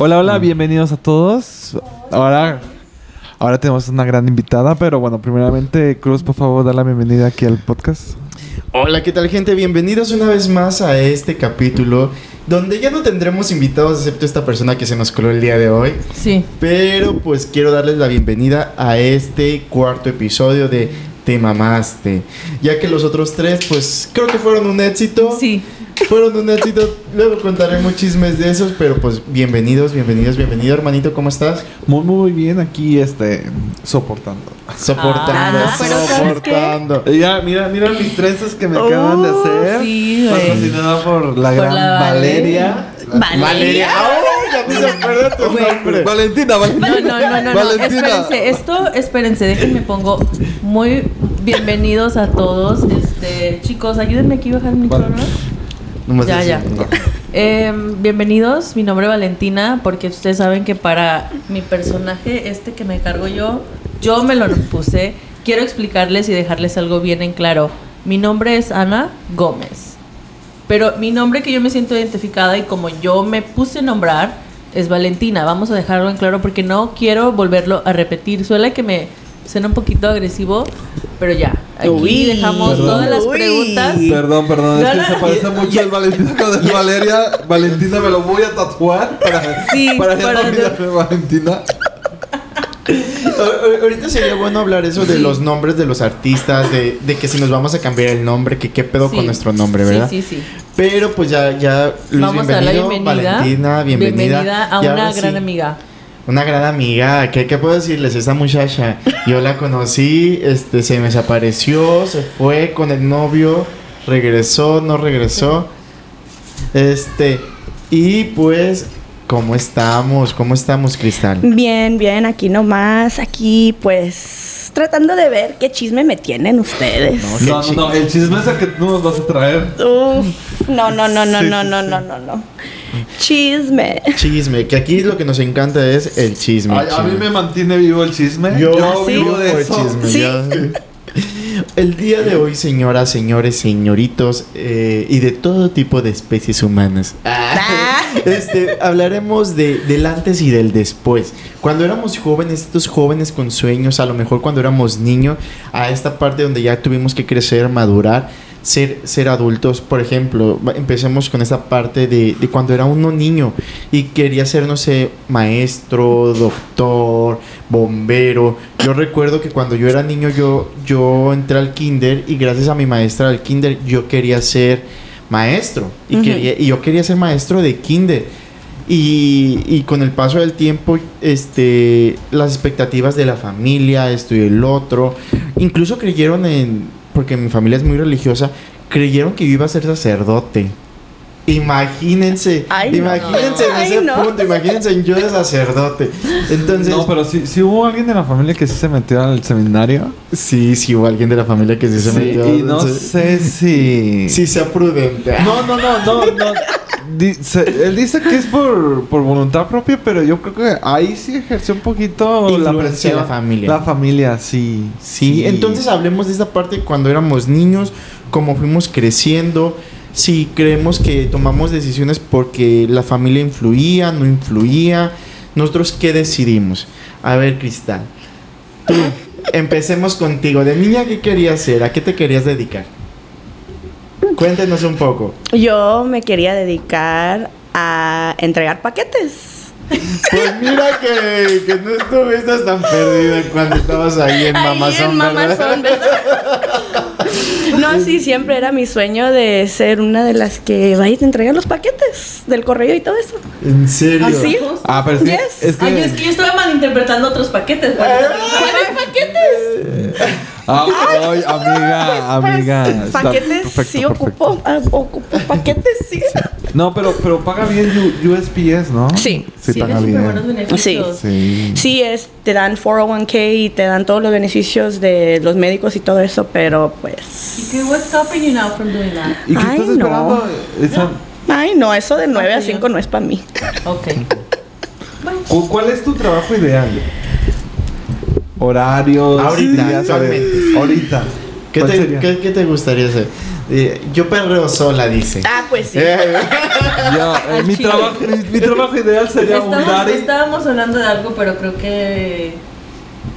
Hola, hola, bienvenidos a todos. Ahora, ahora tenemos una gran invitada, pero bueno, primeramente, Cruz, por favor, da la bienvenida aquí al podcast. Hola, ¿qué tal gente? Bienvenidos una vez más a este capítulo donde ya no tendremos invitados excepto esta persona que se nos coló el día de hoy. Sí. Pero pues quiero darles la bienvenida a este cuarto episodio de Te mamaste. Ya que los otros tres pues creo que fueron un éxito. Sí. Fueron un éxito. Luego contaremos chismes de esos, pero pues bienvenidos, bienvenidos, bienvenido hermanito, ¿cómo estás? Muy, muy bien aquí, este, soportando. Soportando, Ah, pero ¿sabes soportando. Ya, mira, mira mis trenzas que me acaban de Oh, hacer. sí. Patrocinada por la Por gran la Valeria. Valeria. Valeria. ¡Ay, ya ni se acuerda tu Güey. nombre! Valentina, Valentina. No, no, no, no, no. Valentina. Espérense, esto, espérense, déjenme pongo muy bienvenidos a todos. Este, chicos, ayúdenme aquí a bajar el micrófono. Nomás Ya, ya. Em, bienvenidos, mi nombre es Valentina, porque ustedes saben que para mi personaje, este que me cargo yo, yo me lo puse. Quiero explicarles y dejarles algo bien en claro. Mi nombre es Ana Gómez. Pero mi nombre que yo me siento identificada y como yo me puse a nombrar es Valentina. Vamos a dejarlo en claro porque no quiero volverlo a repetir. Suele que me suena un poquito agresivo, pero ya. Aquí Uy. dejamos Perdón. todas las Uy. preguntas. Perdón, perdón, es No, que no, se no. parece mucho el Valentina con el Valeria. Valentina me lo voy a tatuar para, Sí, para para- de Valentina. A- a- Ahorita sería bueno hablar eso de los nombres de los artistas, de, de que si nos vamos a cambiar el nombre, que qué pedo Sí. con nuestro nombre, Sí, ¿verdad? sí, sí. Pero pues ya, ya, Luis, Vamos a dar la bienvenido, bienvenida. Valentina, bienvenida. a Y una gran sí, amiga. Una gran amiga, ¿qué, qué puedo decirles? Esta muchacha, yo la conocí, este, se me desapareció, se fue con el novio, regresó, no regresó. Este, y pues, ¿cómo estamos? ¿Cómo estamos, Cristal? Bien, bien, aquí nomás, aquí pues tratando de ver qué chisme me tienen ustedes. No, No, no, el chisme es el que tú nos vas a traer. Uf, no, no, no, no, Sí, no, sí, no, no, no, no. Chisme. Chisme, que aquí lo que nos encanta es el chisme. Ay, a mí me mantiene vivo el chisme. Yo, sí? vivo de eso. chisme, Sí. El día de hoy, señoras, señores, señoritos eh, y de todo tipo de especies humanas, Ah. este, hablaremos de, del antes y del después. Cuando éramos jóvenes, estos jóvenes con sueños, a lo mejor cuando éramos niños, a esta parte donde ya tuvimos que crecer, madurar, ser, ser adultos. Por ejemplo, empecemos con esta parte de, de cuando era uno niño y quería ser, no sé, maestro, doctor, bombero. Yo recuerdo que cuando yo era niño yo, yo entré al kinder y gracias a mi maestra del kinder yo quería ser maestro. Y, quería, y yo quería ser maestro de kinder. Y, y con el paso del tiempo, este, las expectativas de la familia, esto y el otro, incluso creyeron en, porque mi familia es muy religiosa, creyeron que yo iba a ser sacerdote. Imagínense, Ay, no. imagínense en Ay, ese no. punto, imagínense en yo de sacerdote. Entonces, No, pero si si hubo alguien de la familia que sí se metió al seminario. sí, sí hubo alguien de la familia que sí se Sí, metió. y no entonces- sé si. Sí, sea prudente. No, no, no, no, no. Dice, él dice que es por, por voluntad propia, pero yo creo que ahí sí ejerció un poquito la presión. de la familia. La familia, sí. Sí, entonces hablemos de esta parte cuando éramos niños, cómo fuimos creciendo, si creemos que tomamos decisiones porque la familia influía, no influía, nosotros qué decidimos. A ver, Cristal, tú, empecemos contigo. De niña, ¿qué querías ser? ¿A qué te querías dedicar? Cuéntenos un poco. Yo me quería dedicar a entregar paquetes. Pues mira que, que no estuviste tan perdida cuando estabas ahí en Ahí Mamazón, en ¿verdad? Mamazón, ¿verdad? No, sí, siempre era mi sueño de ser una de las que vaya a entregar los paquetes del correo y todo eso. ¿En serio? ¿Así? Ah, pero es que, Yes. es que, Ay, yo, es que yo estaba malinterpretando otros paquetes. güey. ¿Cuáles paquetes? Ah, ay, amiga, amiga. Pues, paquetes perfecto, sí ocupo, ah, ocupo paquetes sí. No, pero, pero paga bien U- USPS, ¿no? Sí. Sí, Tiene paga buenos bien. beneficios. Sí. Sí, es, te dan 401k y te dan todos los beneficios de los médicos y todo eso, pero pues... ¿Y qué what's stopping you now from doing that? ¿Y qué Ay, estás no. esperando? Esa- Ay, no, eso de 9 a Ok, 5 no es para mí. Ok. Bueno, ¿cu- ¿Cuál es tu trabajo ideal? Horarios, Ahorita, días, ahorita. ¿Qué ¿Cuál te, qué- qué gustaría hacer? Eh, yo perreo sola, dice. Ah, pues sí. Eh, Yo, eh, mi, trabajo, mi, mi trabajo ideal sería un Estamos- daddy. estábamos hablando de algo, pero creo que.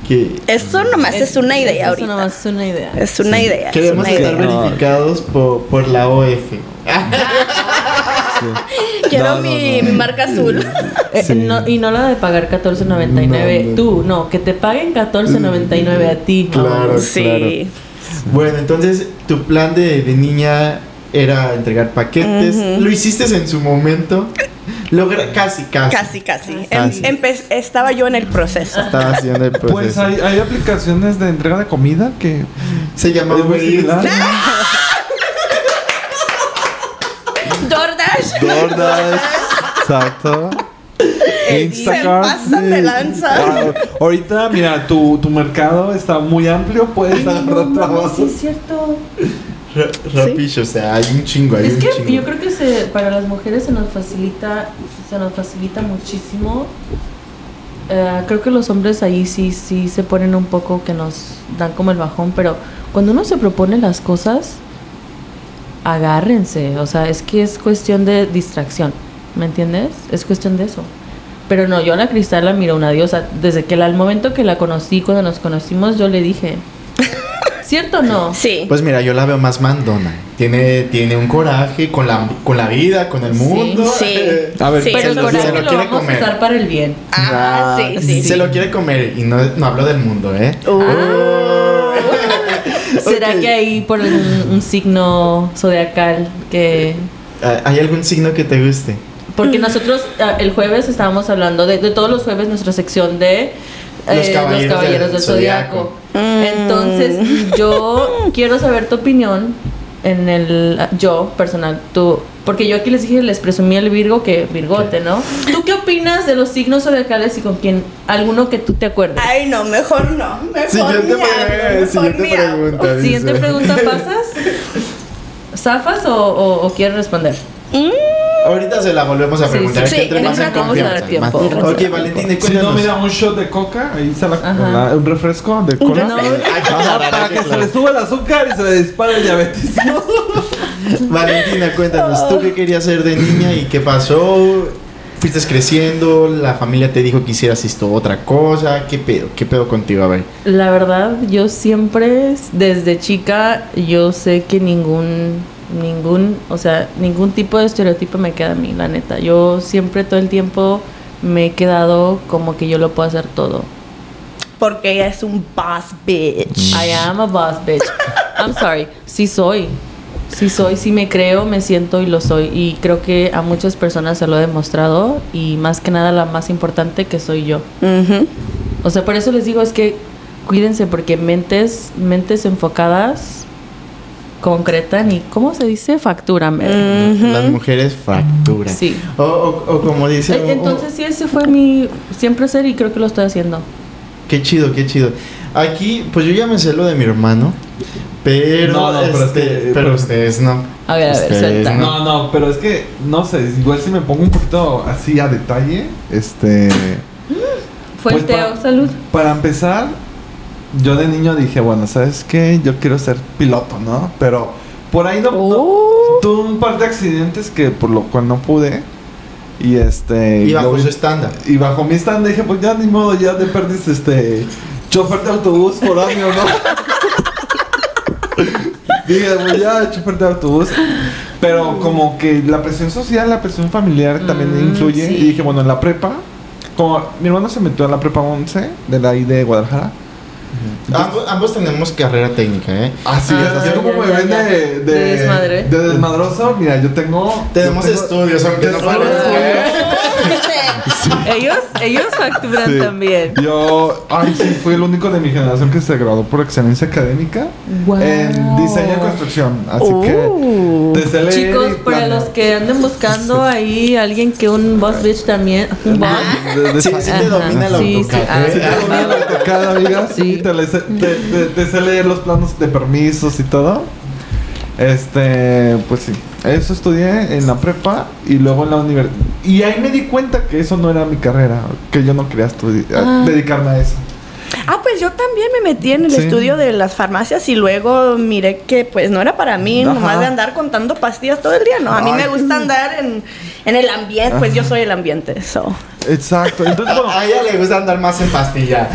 que Eso nomás es, una idea eso ahorita. nomás es una idea. Es una idea. es queremos una estar idea. verificados por, por la OF. Quiero mi, no. mi marca azul. Eh, Sí. no- y no la de pagar 14.99 No, no. tú, no, que te paguen 14.99 a ti. Claro. Sí. Bueno, entonces tu plan de, de niña era entregar paquetes. ¿Lo hiciste en su momento? Logra casi, casi. Casi, casi. Casi. Em- empe- estaba yo en el proceso. Estaba haciendo el proceso. Pues hay, hay aplicaciones de entrega de comida que Se llama es muy Uber Eats. DoorDash. DoorDash, exacto. Se Instacart. pasan de lanza. Wow. Ahorita, mira, tu, tu mercado está muy amplio, puedes agarrar no, trabajo. sí es cierto. Ra- Rapish, o sea, hay un chingo, hay Es un que chingo. yo creo que se, para las mujeres se nos facilita, se nos facilita muchísimo. Eh, creo que los hombres ahí sí, sí se ponen un poco que nos dan como el bajón, pero cuando uno se propone las cosas, agárrense. O sea, es que es cuestión de distracción, ¿me entiendes? Es cuestión de eso. Pero no, yo a la Cristal la miro una diosa. Desde que la- al momento que la conocí, cuando nos conocimos, yo le dije, ¿cierto o no? Sí. Pues mira, yo la veo más mandona. Tiene, tiene un coraje con la, con la vida, con el Sí. mundo. Sí. A ver, Sí, Pero el coraje se lo lo, quiere vamos comer. a usar para el bien. Ah, sí, sí. Se lo quiere comer y no, no hablo del mundo, ¿eh? Uh. ¿Será que ahí por un, un signo zodiacal que... ¿Hay algún signo que te guste? Porque nosotros ah, el jueves estábamos hablando de, de todos los jueves nuestra sección de eh, Los caballeros del zodiaco. Mm. Entonces yo quiero saber tu opinión en el yo personal, tú porque yo aquí les dije les presumí el Virgo que Virgote, ¿no? ¿Tú qué opinas de los signos zodiacales y con quién alguno que tú te acuerdes? Ay, no, mejor no. Mejor Siguiente, pre- mejor siguiente hablo. pregunta. dice. Siguiente pregunta, ¿pasas? ¿Zafas o, o- o quieres responder? Ahorita se la volvemos a Sí, preguntar. sí, es que entre sí, más en confianza. tiempo, más-. Ok, Valentina, Si no, cuéntanos. mira, un shot de coca, ahí se la, un refresco de cola. No, Ajá, para que se le suba el azúcar y se le dispare el diabetes. Valentina, cuéntanos, ¿tú qué querías ser de niña y qué pasó? ¿Fuiste creciendo? ¿La familia te dijo que hicieras esto otra cosa? ¿Qué pedo? ¿Qué pedo contigo? A ver. La verdad, yo siempre, desde chica, yo sé que ningún, ningún, o sea, ningún tipo de estereotipo me queda a mí, la neta. Yo siempre, todo el tiempo, me he quedado como que yo lo puedo hacer todo. Porque ella es un boss bitch. I am a boss bitch. I'm sorry. Sí soy. Sí soy, sí me creo, me siento y lo soy. Y creo que a muchas personas se lo he demostrado. Y más que nada, la más importante que soy yo. O sea, por eso les digo, es que cuídense porque mentes, mentes enfocadas concretan y, ¿cómo se dice? Facturan. Las mujeres fracturan. Sí. O, o- o como dice... E- Entonces sí, ese fue mi siempre ser y creo que lo estoy haciendo. Qué chido, qué chido. Aquí, pues yo ya me sé lo de mi hermano. Pero, No, no, pero es este, que- pero ustedes no. A ver, a ver, Ustedes suelta. no. No, no, pero es que, no sé, igual si me pongo un poquito así a detalle, este... Fue Pues el Teo, para- salud. Para empezar, yo de niño dije, bueno, ¿sabes qué? Yo quiero ser piloto, ¿no? Pero por ahí no, no- Oh. tuve un par de accidentes que por lo cual no pude. Y este... Y bajo lo- su estándar. y bajo mi stand dije, pues ya ni modo, ya te perdiste este chofer de autobús por año, ¿no? dije, pues ya, chofer de autobús. Pero como que la presión social, la presión familiar también Mm, influye. sí. Y dije, bueno, en la prepa, como mi hermano se metió a la prepa 11 de la I de Guadalajara. Ambos, ambos tenemos carrera técnica, ¿eh? Así Ah, es, así ya, como ya, me ya, ven de, De desmadre. de desmadroso, mira, yo tengo. Tenemos yo tengo- estudios, aunque no parezca. ellos, ellos facturan Sí. también. Yo, ay, sí, fui el único de mi generación que se graduó por excelencia académica Wow. en diseño y construcción. Así Uh. que, leer Chicos, para planear. los que anden buscando ahí alguien que un boss bitch también, un boss. De- de- Sí, sí te domina el Sí, sí. Ah. Sí, te domina la AutoCAD, amiga. Sí, te sé leer los planos de permisos y todo. Este, pues sí. Eso estudié en la prepa y luego en la universidad. Y ahí me di cuenta que eso no era mi carrera, que yo no quería estudiar, Ah. dedicarme a eso. Ah, pues yo también me metí en el Sí. estudio de las farmacias y luego miré que pues no era para mí, Ajá. nomás de andar contando pastillas todo el día, ¿no? A mí Ay. me gusta andar en, en el ambiente, pues yo soy el ambiente, so. Exacto. Entonces, bueno, A ella le gusta andar más en pastilla.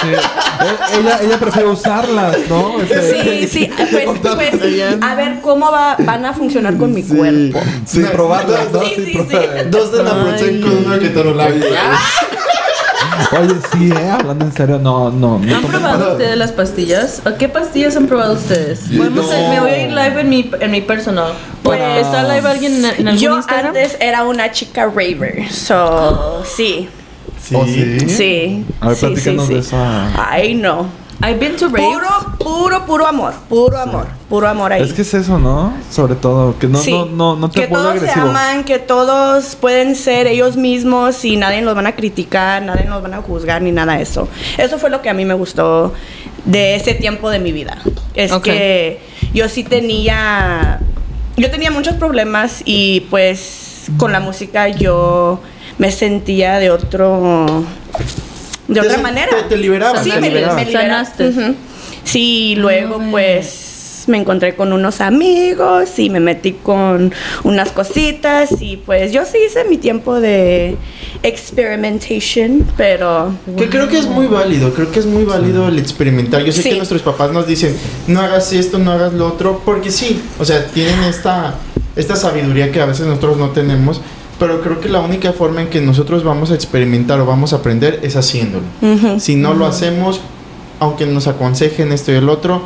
sí. E- ella, ella prefiere usarlas, ¿no? Este, Sí, sí, pues, pues, a ver cómo va, van a funcionar con mi Sí. cuerpo. No, probarlas, ¿no? Sí, sí, sí. probarlas. Dos de naproxen con una ketorolac. Oye, sí, ¿eh? Hablando en serio, no, no. no ¿Han probado nada. ustedes las pastillas? ¿A ¿Qué pastillas han probado ustedes? Podemos, No. Me voy a ir live en mi, en mi personal. Pues, ¿Está live alguien en, en algún Yo Instagram? antes era una chica raver, so, sí, ¿Oh, sí? sí. A ver, sí, platícanos de esa. Ay, no. I've been to raves. Puro, puro, puro amor, puro amor, puro amor ahí. Es que es eso, ¿no? Sobre todo, que no, Sí. no, no, no te que todos se aman, que todos pueden ser ellos mismos y nadie los van a criticar, nadie los van a juzgar ni nada de eso. Eso fue lo que a mí me gustó de ese tiempo de mi vida. Es que yo sí tenía, yo tenía muchos problemas y pues con la música yo me sentía de otro, de otra manera. te- te liberabas, Sí, te me, liberabas. me liberaba. Sanaste. Ujú. Sí, luego Ay. pues me encontré con unos amigos y me metí con unas cositas y pues yo sí hice mi tiempo de experimentation, pero Que creo que es muy válido, creo que es muy válido el experimentar. Yo sé Sí. que nuestros papás nos dicen, no hagas esto, no hagas lo otro, porque sí, o sea, tienen esta, esta sabiduría que a veces nosotros no tenemos, pero creo que la única forma en que nosotros vamos a experimentar o vamos a aprender es haciéndolo. Si no lo hacemos, aunque nos aconsejen esto y el otro,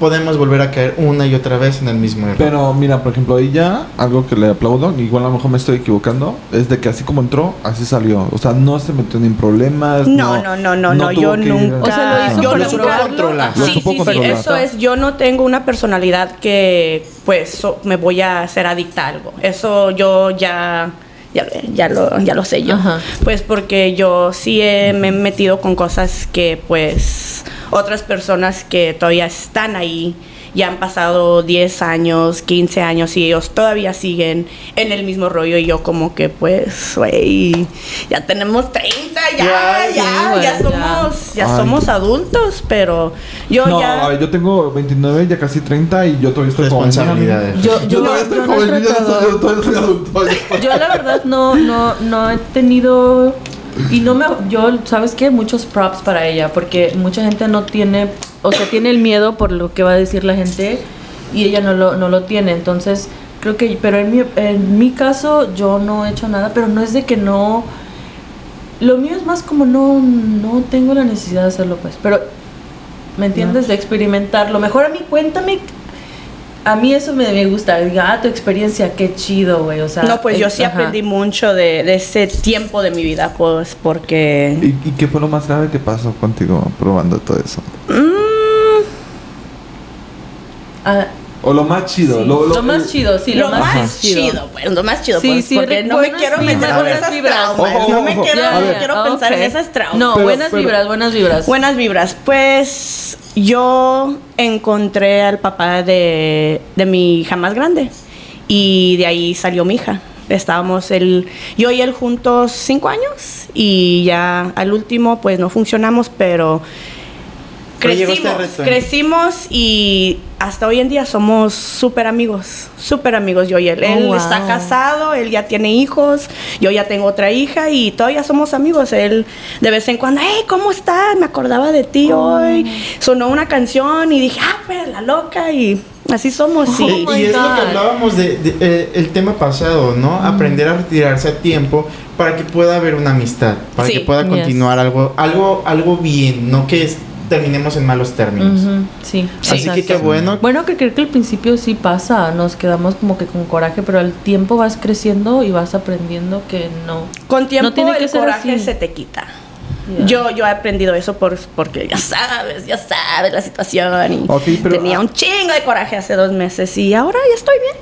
podemos volver a caer una y otra vez en el mismo error. Pero mira, por ejemplo, ella, algo que le aplaudo, igual a lo mejor me estoy equivocando, es de que así como entró, así salió. O sea, no se metió ni en problemas. No, no, no, no, no, tuvo yo que nunca. O sea, lo hizo yo con lo supo controlar. Lo Sí, supo sí, sí, eso es. Yo no tengo una personalidad que, pues, so- me voy a hacer adicta a algo. Eso yo ya. Ya, ya, lo, ya lo sé yo. Ajá. Pues porque yo sí he- me he metido con cosas que, pues, otras personas que todavía están ahí, ya han pasado 10 años, 15 años y ellos todavía siguen en el mismo rollo y yo como que, pues, güey, ya tenemos 30, ya, Ya, ya, sí, güey, ya somos, ya Ay. somos adultos, pero yo No, ya... a ver, yo tengo 29, ya casi 30 y yo todavía estoy joven. Responsabilidades. Yo, Yo, yo, todavía no, estoy yo no joven, soy- yo todavía soy adulto. Yo la verdad no, no, no he tenido y no me, yo, ¿sabes qué? Muchos props para ella, porque mucha gente no tiene, o sea, tiene el miedo por lo que va a decir la gente y ella no lo, no lo tiene, entonces creo que, pero en mi, en mi caso yo no he hecho nada, pero no es de que no, lo mío es más como no, no tengo la necesidad de hacerlo, pues, pero, ¿me entiendes? De experimentarlo. Mejor a mí, cuéntame a mí eso me, me gusta. Diga, ah, tu experiencia, qué chido, güey. O sea, No, pues yo sí ajá. aprendí mucho de, de ese tiempo de mi vida, pues, porque... ¿Y, ¿Y qué fue lo más grave que pasó contigo probando todo eso? Mm, Ah, O lo más chido. sí. Lo, Lo, lo- más chido, sí, lo, lo, más chido, pues, lo más chido, Sí, pues, sí, porque no me quiero meter en buenas esas vibras. traumas, Ojo, no me ojo, quiero, no quiero pensar en esas traumas. No, Pero- buenas pero- vibras, buenas vibras. Buenas vibras. Pues yo encontré al papá de, de mi hija más grande y de ahí salió mi hija. Estábamos el, yo y él juntos cinco años y ya al último pues no funcionamos, pero crecimos, reto. crecimos y hasta hoy en día somos súper amigos, súper amigos yo y él. Oh, él wow. está casado, él ya tiene hijos, yo ya tengo otra hija y todavía somos amigos. Él de vez en cuando, hey, ¿cómo estás? Me acordaba de ti Oh. hoy. Sonó una canción y dije, ah, pues la loca y así somos. Oh, sí. Y, y es lo que hablábamos de, de, eh, el tema pasado, ¿no? Aprender a retirarse a tiempo para que pueda haber una amistad, para Sí. que pueda Yes. continuar algo, algo, algo bien, no que es- terminemos en malos términos. Sí, Así que qué bueno. Bueno, que creo que al principio sí pasa, nos quedamos como que con coraje, pero al tiempo vas creciendo y vas aprendiendo que no. Con tiempo No tiene que el ser coraje así. se te quita. Yeah. Yo, yo he aprendido eso por, porque ya sabes, ya sabes la situación. Y Ok, pero- tenía un chingo de coraje hace dos meses y ahora ya estoy bien.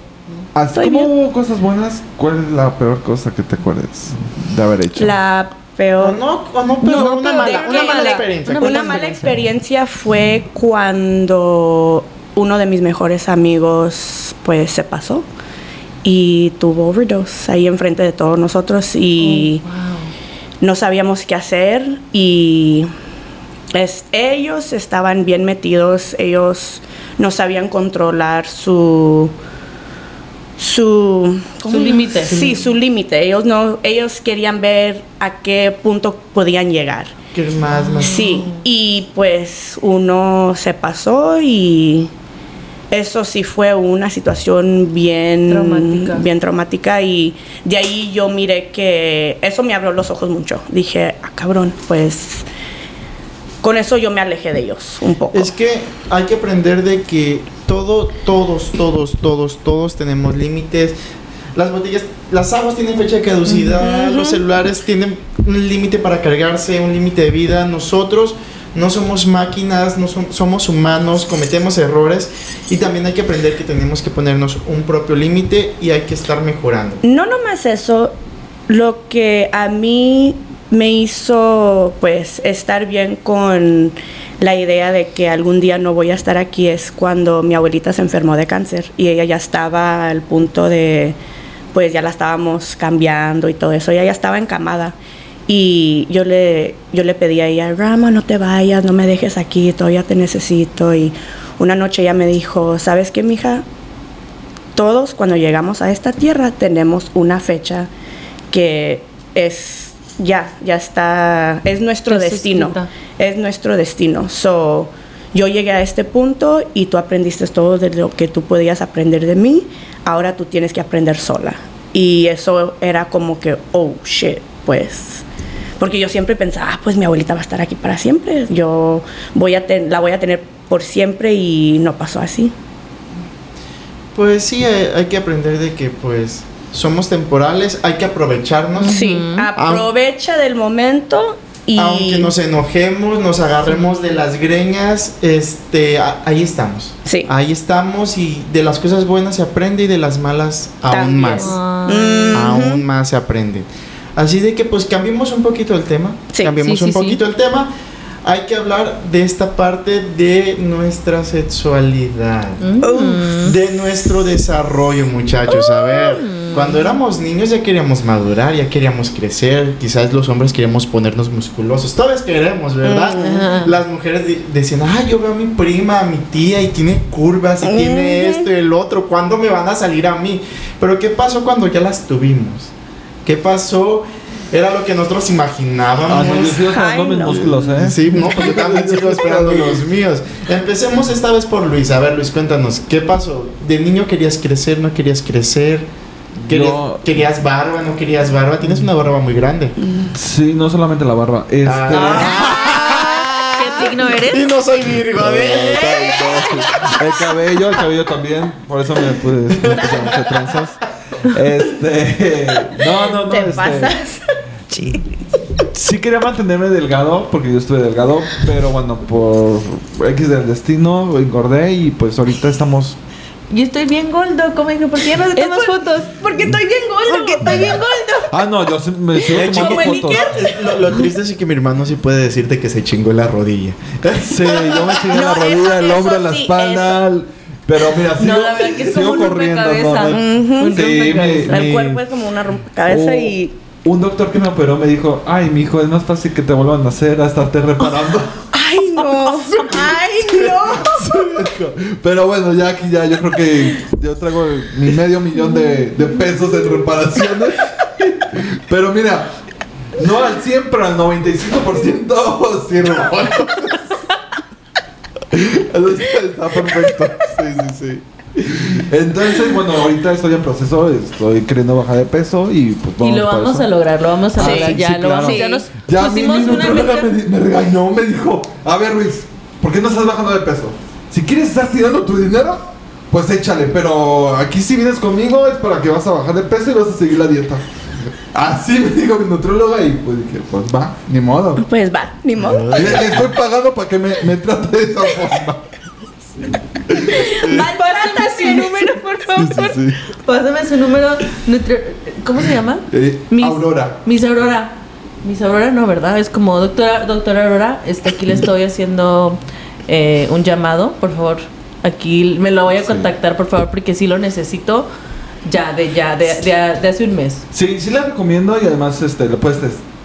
Así Estoy como bien. hubo cosas buenas, ¿cuál es la peor cosa que te acuerdes de haber hecho? La O peor. no, o no, pero No, una pero mala, una mala experiencia. fue cuando uno de mis mejores amigos pues se pasó y tuvo overdose ahí enfrente de todos nosotros y Oh, wow. no sabíamos qué hacer y es- ellos estaban bien metidos, ellos no sabían controlar su su Su límite. Sí, su límite. Ellos no ellos querían ver a qué punto podían llegar. ¿Qué más, más? Sí, y pues uno se pasó y eso sí fue una situación bien Traumática. bien traumática y de ahí yo miré que eso me abrió los ojos mucho. Dije, ah, cabrón, pues con eso yo me alejé de ellos un poco. Es que hay que aprender de que todo, todos, todos, todos, todos tenemos límites. Las botellas, las aguas tienen fecha de caducidad, los celulares tienen un límite para cargarse, un límite de vida. Nosotros no somos máquinas, no som- somos humanos, cometemos errores y también hay que aprender que tenemos que ponernos un propio límite y hay que estar mejorando. No nomás eso, lo que a mí me hizo pues estar bien con la idea de que algún día no voy a estar aquí es cuando mi abuelita se enfermó de cáncer y ella ya estaba al punto de pues ya la estábamos cambiando y todo eso, ella ya estaba encamada y yo le yo le pedí a ella, Rama, no te vayas, no me dejes aquí, todavía te necesito y una noche ella me dijo, ¿sabes qué, mija? todos cuando llegamos a esta tierra tenemos una fecha que es ya, ya está, es nuestro Es destino, es nuestro destino. So, yo llegué a este punto y tú aprendiste todo de lo que tú podías aprender de mí, ahora tú tienes que aprender sola. Y eso era como que, oh, shit, pues... Porque yo siempre pensaba, ah, pues mi abuelita va a estar aquí para siempre, yo voy a ten- la voy a tener por siempre y no pasó así. Pues sí, hay, hay que aprender de que pues somos temporales, hay que aprovecharnos. Sí, aprovecha del momento y Aunque nos enojemos, nos agarremos de las greñas, este, ahí estamos. Sí. Ahí estamos y de las cosas buenas se aprende y de las malas aún También. más. Ah. Aún más se aprende. Así de que pues cambiemos un poquito el tema. Sí. Cambiemos Sí, sí, un poquito el tema. Hay que hablar de esta parte de nuestra sexualidad. Mm. De nuestro desarrollo, muchachos. A ver, cuando éramos niños ya queríamos madurar, ya queríamos crecer. Quizás los hombres queríamos ponernos musculosos. Todos queremos, ¿verdad? Mm. Las mujeres decían, ah, yo veo a mi prima, a mi tía, y tiene curvas, y tiene esto y el otro. ¿Cuándo me van a salir a mí? Pero ¿qué pasó cuando ya las tuvimos? ¿Qué pasó? Era lo que nosotros imaginábamos. Ah, no, yo sigo esperando Ay, mis músculos, ¿eh? Sí, no, pues yo también sigo esperando los míos. Empecemos esta vez por Luis. A ver, Luis, cuéntanos, ¿qué pasó? ¿De niño querías crecer, no querías crecer? ¿Querías, Yo- querías barba, no querías barba? Tienes una barba muy grande. Sí, no solamente la barba. Este. Ah. ¿Qué signo eres? Y no soy Virgo, ¿eh? El cabello, el cabello también. Por eso me puse, me puse a hacer trenzas. Este. No, no, no. te este, pasas. Sí quería mantenerme delgado, porque yo estuve delgado, pero bueno, por X del destino engordé y pues ahorita estamos. Yo estoy bien gordo, ¿cómo dije? ¿Por qué ya no te tomas por- fotos? Porque estoy bien gordo. Porque estoy bien gordo. Ah, no, yo me sigo tomando como fotos. Lo, lo triste es que mi hermano sí puede decirte que se chingó la rodilla. Sí, yo me chingué No, la eso- rodilla, el hombro, la sí, espalda. Pero mira, sigo, No, la verdad que es sigo como un corriendo. no, Sí, mi- El mi- cuerpo es como una rompecabezas Oh, y Un doctor que me operó me dijo, ay, mi hijo, es más fácil que te vuelvan a hacer a estarte reparando. ay no. Pero bueno, ya aquí ya yo creo que yo traigo mi medio millón de, pesos en reparaciones. Pero mira, no al 100, pero al 95% sí está, está perfecto. Sí, sí, sí. Entonces, bueno, ahorita estoy en proceso, estoy queriendo bajar de peso y pues Y lo vamos eso. a lograr, lo vamos a Ah, lograr. sí, ya sí, lo claro. vamos, ya nos Ya pusimos mi una meta. me, me regañó, me dijo, a ver Luis, ¿por qué no estás bajando de peso? Si quieres estar tirando tu dinero, pues échale, pero aquí si vienes conmigo es para que vas a bajar de peso y vas a seguir la dieta. Así me dijo mi nutrióloga y pues dije, pues va, ni modo. Pues va, ni modo. Le, le estoy pagando para que me, me trate de esa forma. Pásame su número, por favor. sí. Pásame su número. ¿Cómo se llama? Eh, Miss- Aurora. Miss Aurora. Miss Aurora no, ¿verdad? Es como doctora, doctora Aurora. Este, aquí le estoy haciendo eh, un llamado, por favor. Aquí me lo voy a contactar, por favor, porque sí lo necesito ya, de ya, de, de, de hace un mes. Sí, sí la recomiendo y además este, le puedes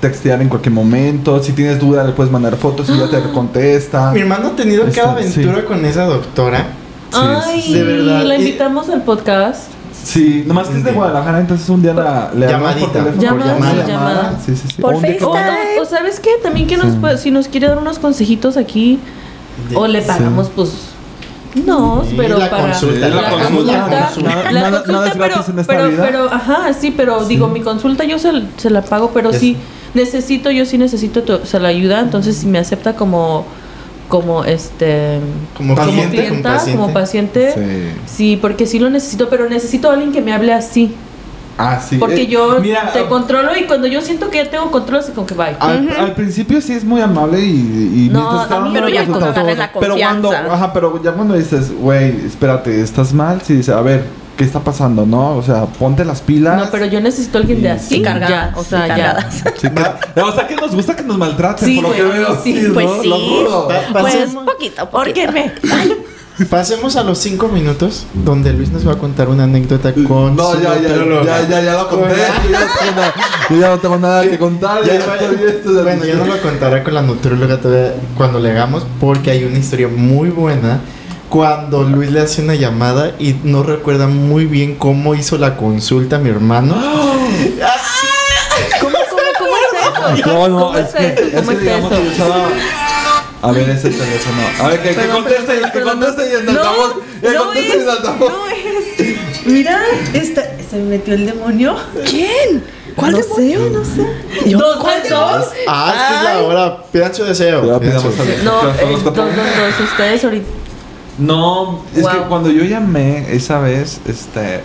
textear en cualquier momento. Si tienes duda, le puedes mandar fotos y ya te contesta. Mi hermano ha tenido Está- cada aventura con esa doctora. Sí, Ay, sí, de verdad. la invitamos al podcast. Sí, nomás que es de. Guadalajara, entonces un día la, le hablamos por Llamadita. teléfono. Llamada, sí, llamada. Sí, sí, sí. Por que- O, FaceTime. no- o sabes qué, también que nos Sí. puede- si nos quiere dar unos consejitos aquí, De- o le pagamos, pues, no, Sí, pero la para consulta, la consulta, la consulta. la Nada- consulta, nada es gratis pero, en esta pero, vida. pero, ajá, sí, pero digo, mi consulta yo se, se la pago, pero sí necesito, yo sí necesito tu- o sea, la ayuda, entonces si me acepta como, como este, Como paciente, como clienta, paciente. como paciente, Sí. sí, porque sí lo necesito, pero necesito a alguien que me hable así. Ah, sí. Porque Eh, yo mira, te ah, controlo y cuando yo siento que ya tengo control, así como que bye. Al, al principio sí es muy amable y, y No, Pero ya agarras la Pero cuando, confianza. ajá, pero ya cuando dices, güey, espérate, estás mal, sí dice, a ver, ¿qué está pasando, no? O sea, ponte las pilas. No, pero yo necesito alguien de Sí, así. sí. ya, o sea, Sí, ya. cargadas. Sí, o sea, que nos gusta que nos maltraten, Sí, por lo que veo. sí, ¿no? pues sí. Lo juro. Pa- Pues pasemos, poquito, poquito. Órquenme. pasemos a los cinco minutos donde Luis nos va a contar una anécdota con No, su ya, ya, ya, ya, ya lo conté. Con- Yo ya, no tengo nada, yo ya no tengo nada que contar. Ya, Ya, estoy esto de- bueno, ya no lo contará con la nutrióloga todavía cuando le hagamos, porque hay una historia muy buena. Cuando Luis le hace una llamada y no recuerda muy bien cómo hizo la consulta a mi hermano. ¿Cómo, cómo, cómo es eso? No, no, ¿Cómo es es que, eso? es ¿Cómo que es digamos eso? que yo estaba... A ver, ese teléfono. A ver, que, conteste, que conteste y en No, no es, no es. Mira, esta, se me metió el demonio. ¿Quién? ¿Cuál no sé, no sé. Yo- Dos, ¿cuál dos, dos. Ah, es que es la hora. Pidan su deseo. Deseo. No, eh, dos, dos, dos. Ustedes ahorita. No, es que cuando yo llamé esa vez, este.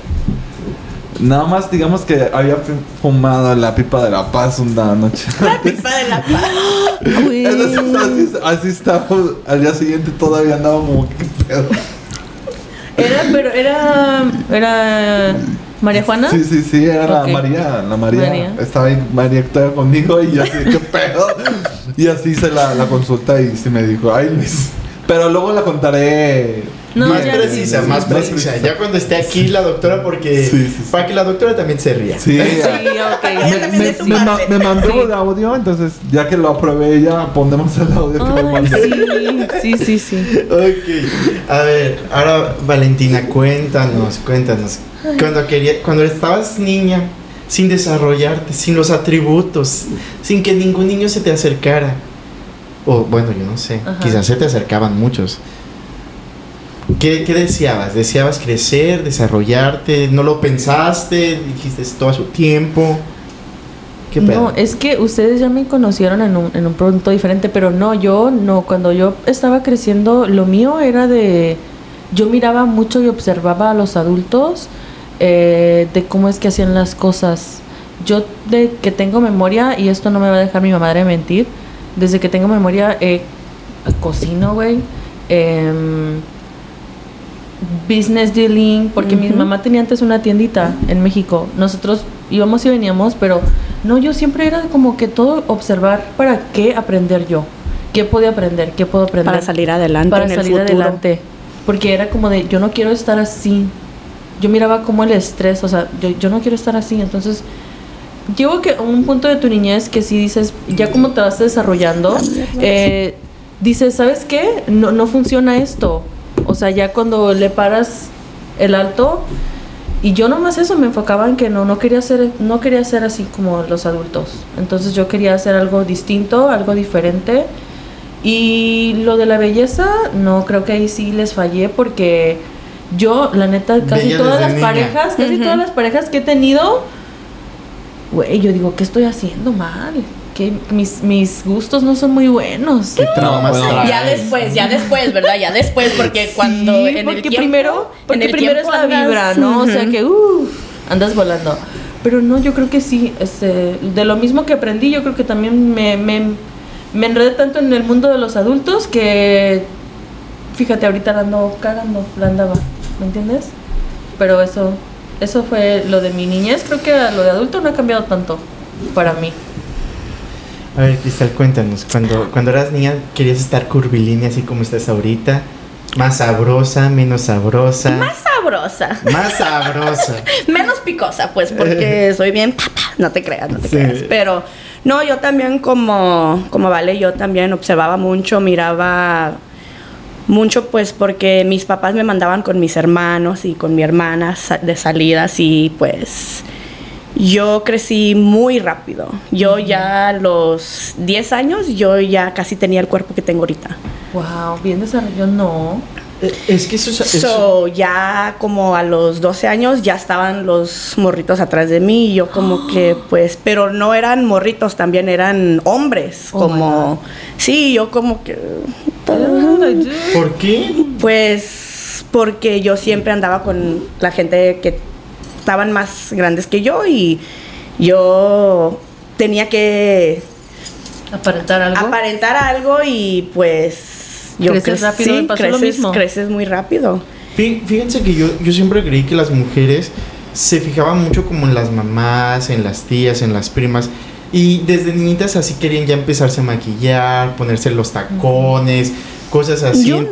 Nada más digamos que había fu- fumado la pipa de la paz una noche. Pipa de la paz. Entonces, así, así estábamos. Al día siguiente todavía andábamos como que pedo. Era, pero era. Era. María Juana. Sí, sí, sí, era la. María. La María. María. Estaba ahí María estaba conmigo y yo así, ¿qué pedo? Y así hice la, la consulta y sí me dijo, ay Luis. Pero luego la contaré. No, más ya precisa, sí, más sí, precisa. Ya cuando esté aquí la doctora, porque. Sí, sí, sí. Para que la doctora también se ría. Sí, Sí, ok. Ella Me, también me- me ma- me mandó Sí. el audio, entonces ya que lo aprobé ella, pondremos el audio que me mandó. sí, sí, sí, sí. Ok. A ver, ahora Valentina, cuéntanos, cuéntanos. Cuando quería, cuando estabas niña, sin desarrollarte, sin los atributos, sin que ningún niño se te acercara. O bueno, yo no sé, Ajá. quizás se te acercaban muchos. ¿Qué, qué deseabas? ¿Deseabas crecer, desarrollarte? ¿No lo pensaste? ¿Dijiste todo a su tiempo? ¿Qué pedo? No, es que ustedes ya me conocieron en un, en un punto diferente, pero no, yo no, cuando yo estaba creciendo, lo mío era de, yo miraba mucho y observaba a los adultos eh, de cómo es que hacían las cosas. Yo de que tengo memoria, y esto no me va a dejar mi madre mentir, desde que tengo memoria eh, cocino, güey. em, business dealing, porque mi mamá tenía antes una tiendita en México. Nosotros íbamos y veníamos, pero no, yo siempre era como que todo observar para qué aprender yo. ¿Qué podía aprender? ¿Qué puedo aprender? Para salir adelante Para en el salir futuro. adelante. Porque era como de, yo no quiero estar así. Yo miraba como el estrés, o sea, yo, yo no quiero estar así. Entonces, llego que a un punto de tu niñez que si dices, ya como te vas desarrollando, eh, dices, ¿sabes qué? No, no funciona esto. O sea, ya cuando le paras el alto, y yo nomás eso me enfocaba en que no, no quería ser, no quería ser así como los adultos. Entonces yo quería hacer algo distinto, algo diferente. Y lo de la belleza, no creo que ahí sí les fallé porque yo, la neta, casi Bella todas las niña. parejas, casi todas las parejas que he tenido, güey, yo digo, ¿qué estoy haciendo mal? Que mis, mis gustos no son muy buenos. ¿Qué traumas? Ya después, ya después, ¿verdad? Ya después, porque cuando Sí, en el porque tiempo, primero, porque en el primero es la andas- vibra, ¿no? O sea que uh, andas volando. Pero no, yo creo que sí, este, de lo mismo que aprendí, yo creo que también me, me, me enredé tanto en el mundo de los adultos que fíjate, ahorita la ando cagando, la andaba, ¿me entiendes? Pero eso, eso fue lo de mi niñez, creo que lo de adulto no ha cambiado tanto para mí. A ver, Cristal, cuéntanos. Cuando, cuando eras niña, ¿querías estar curvilínea así como estás ahorita? ¿Más sabrosa, menos sabrosa? Más sabrosa. Más sabrosa. Menos picosa, pues, porque soy bien papa. No te creas, no te Sí. creas. Pero No, yo también como, como Vale, yo también observaba mucho, miraba mucho pues porque mis papás me mandaban con mis hermanos y con mi hermana de salidas y pues yo crecí muy rápido. Yo ya a los 10 años, yo ya casi tenía el cuerpo que tengo ahorita. Wow, bien desarrollado, no. Eh, Es que eso, es- eso So, ya como a los 12 años ya estaban los morritos atrás de mí y yo como que pues, pero no eran morritos, también eran hombres, Oh como, sí, yo como que, ¿Por qué? pues, porque yo siempre andaba con la gente que estaban más grandes que yo y yo tenía que Aparentar algo. aparentar algo y pues yo Creces crec- rápido, me pasó lo creces, mismo. creces muy rápido. Fí- Fíjense que yo, yo siempre creí que las mujeres se fijaban mucho como en las mamás, en las tías, en las primas. Y desde niñitas así querían ya empezarse a maquillar, ponerse los tacones, cosas así. Yo no.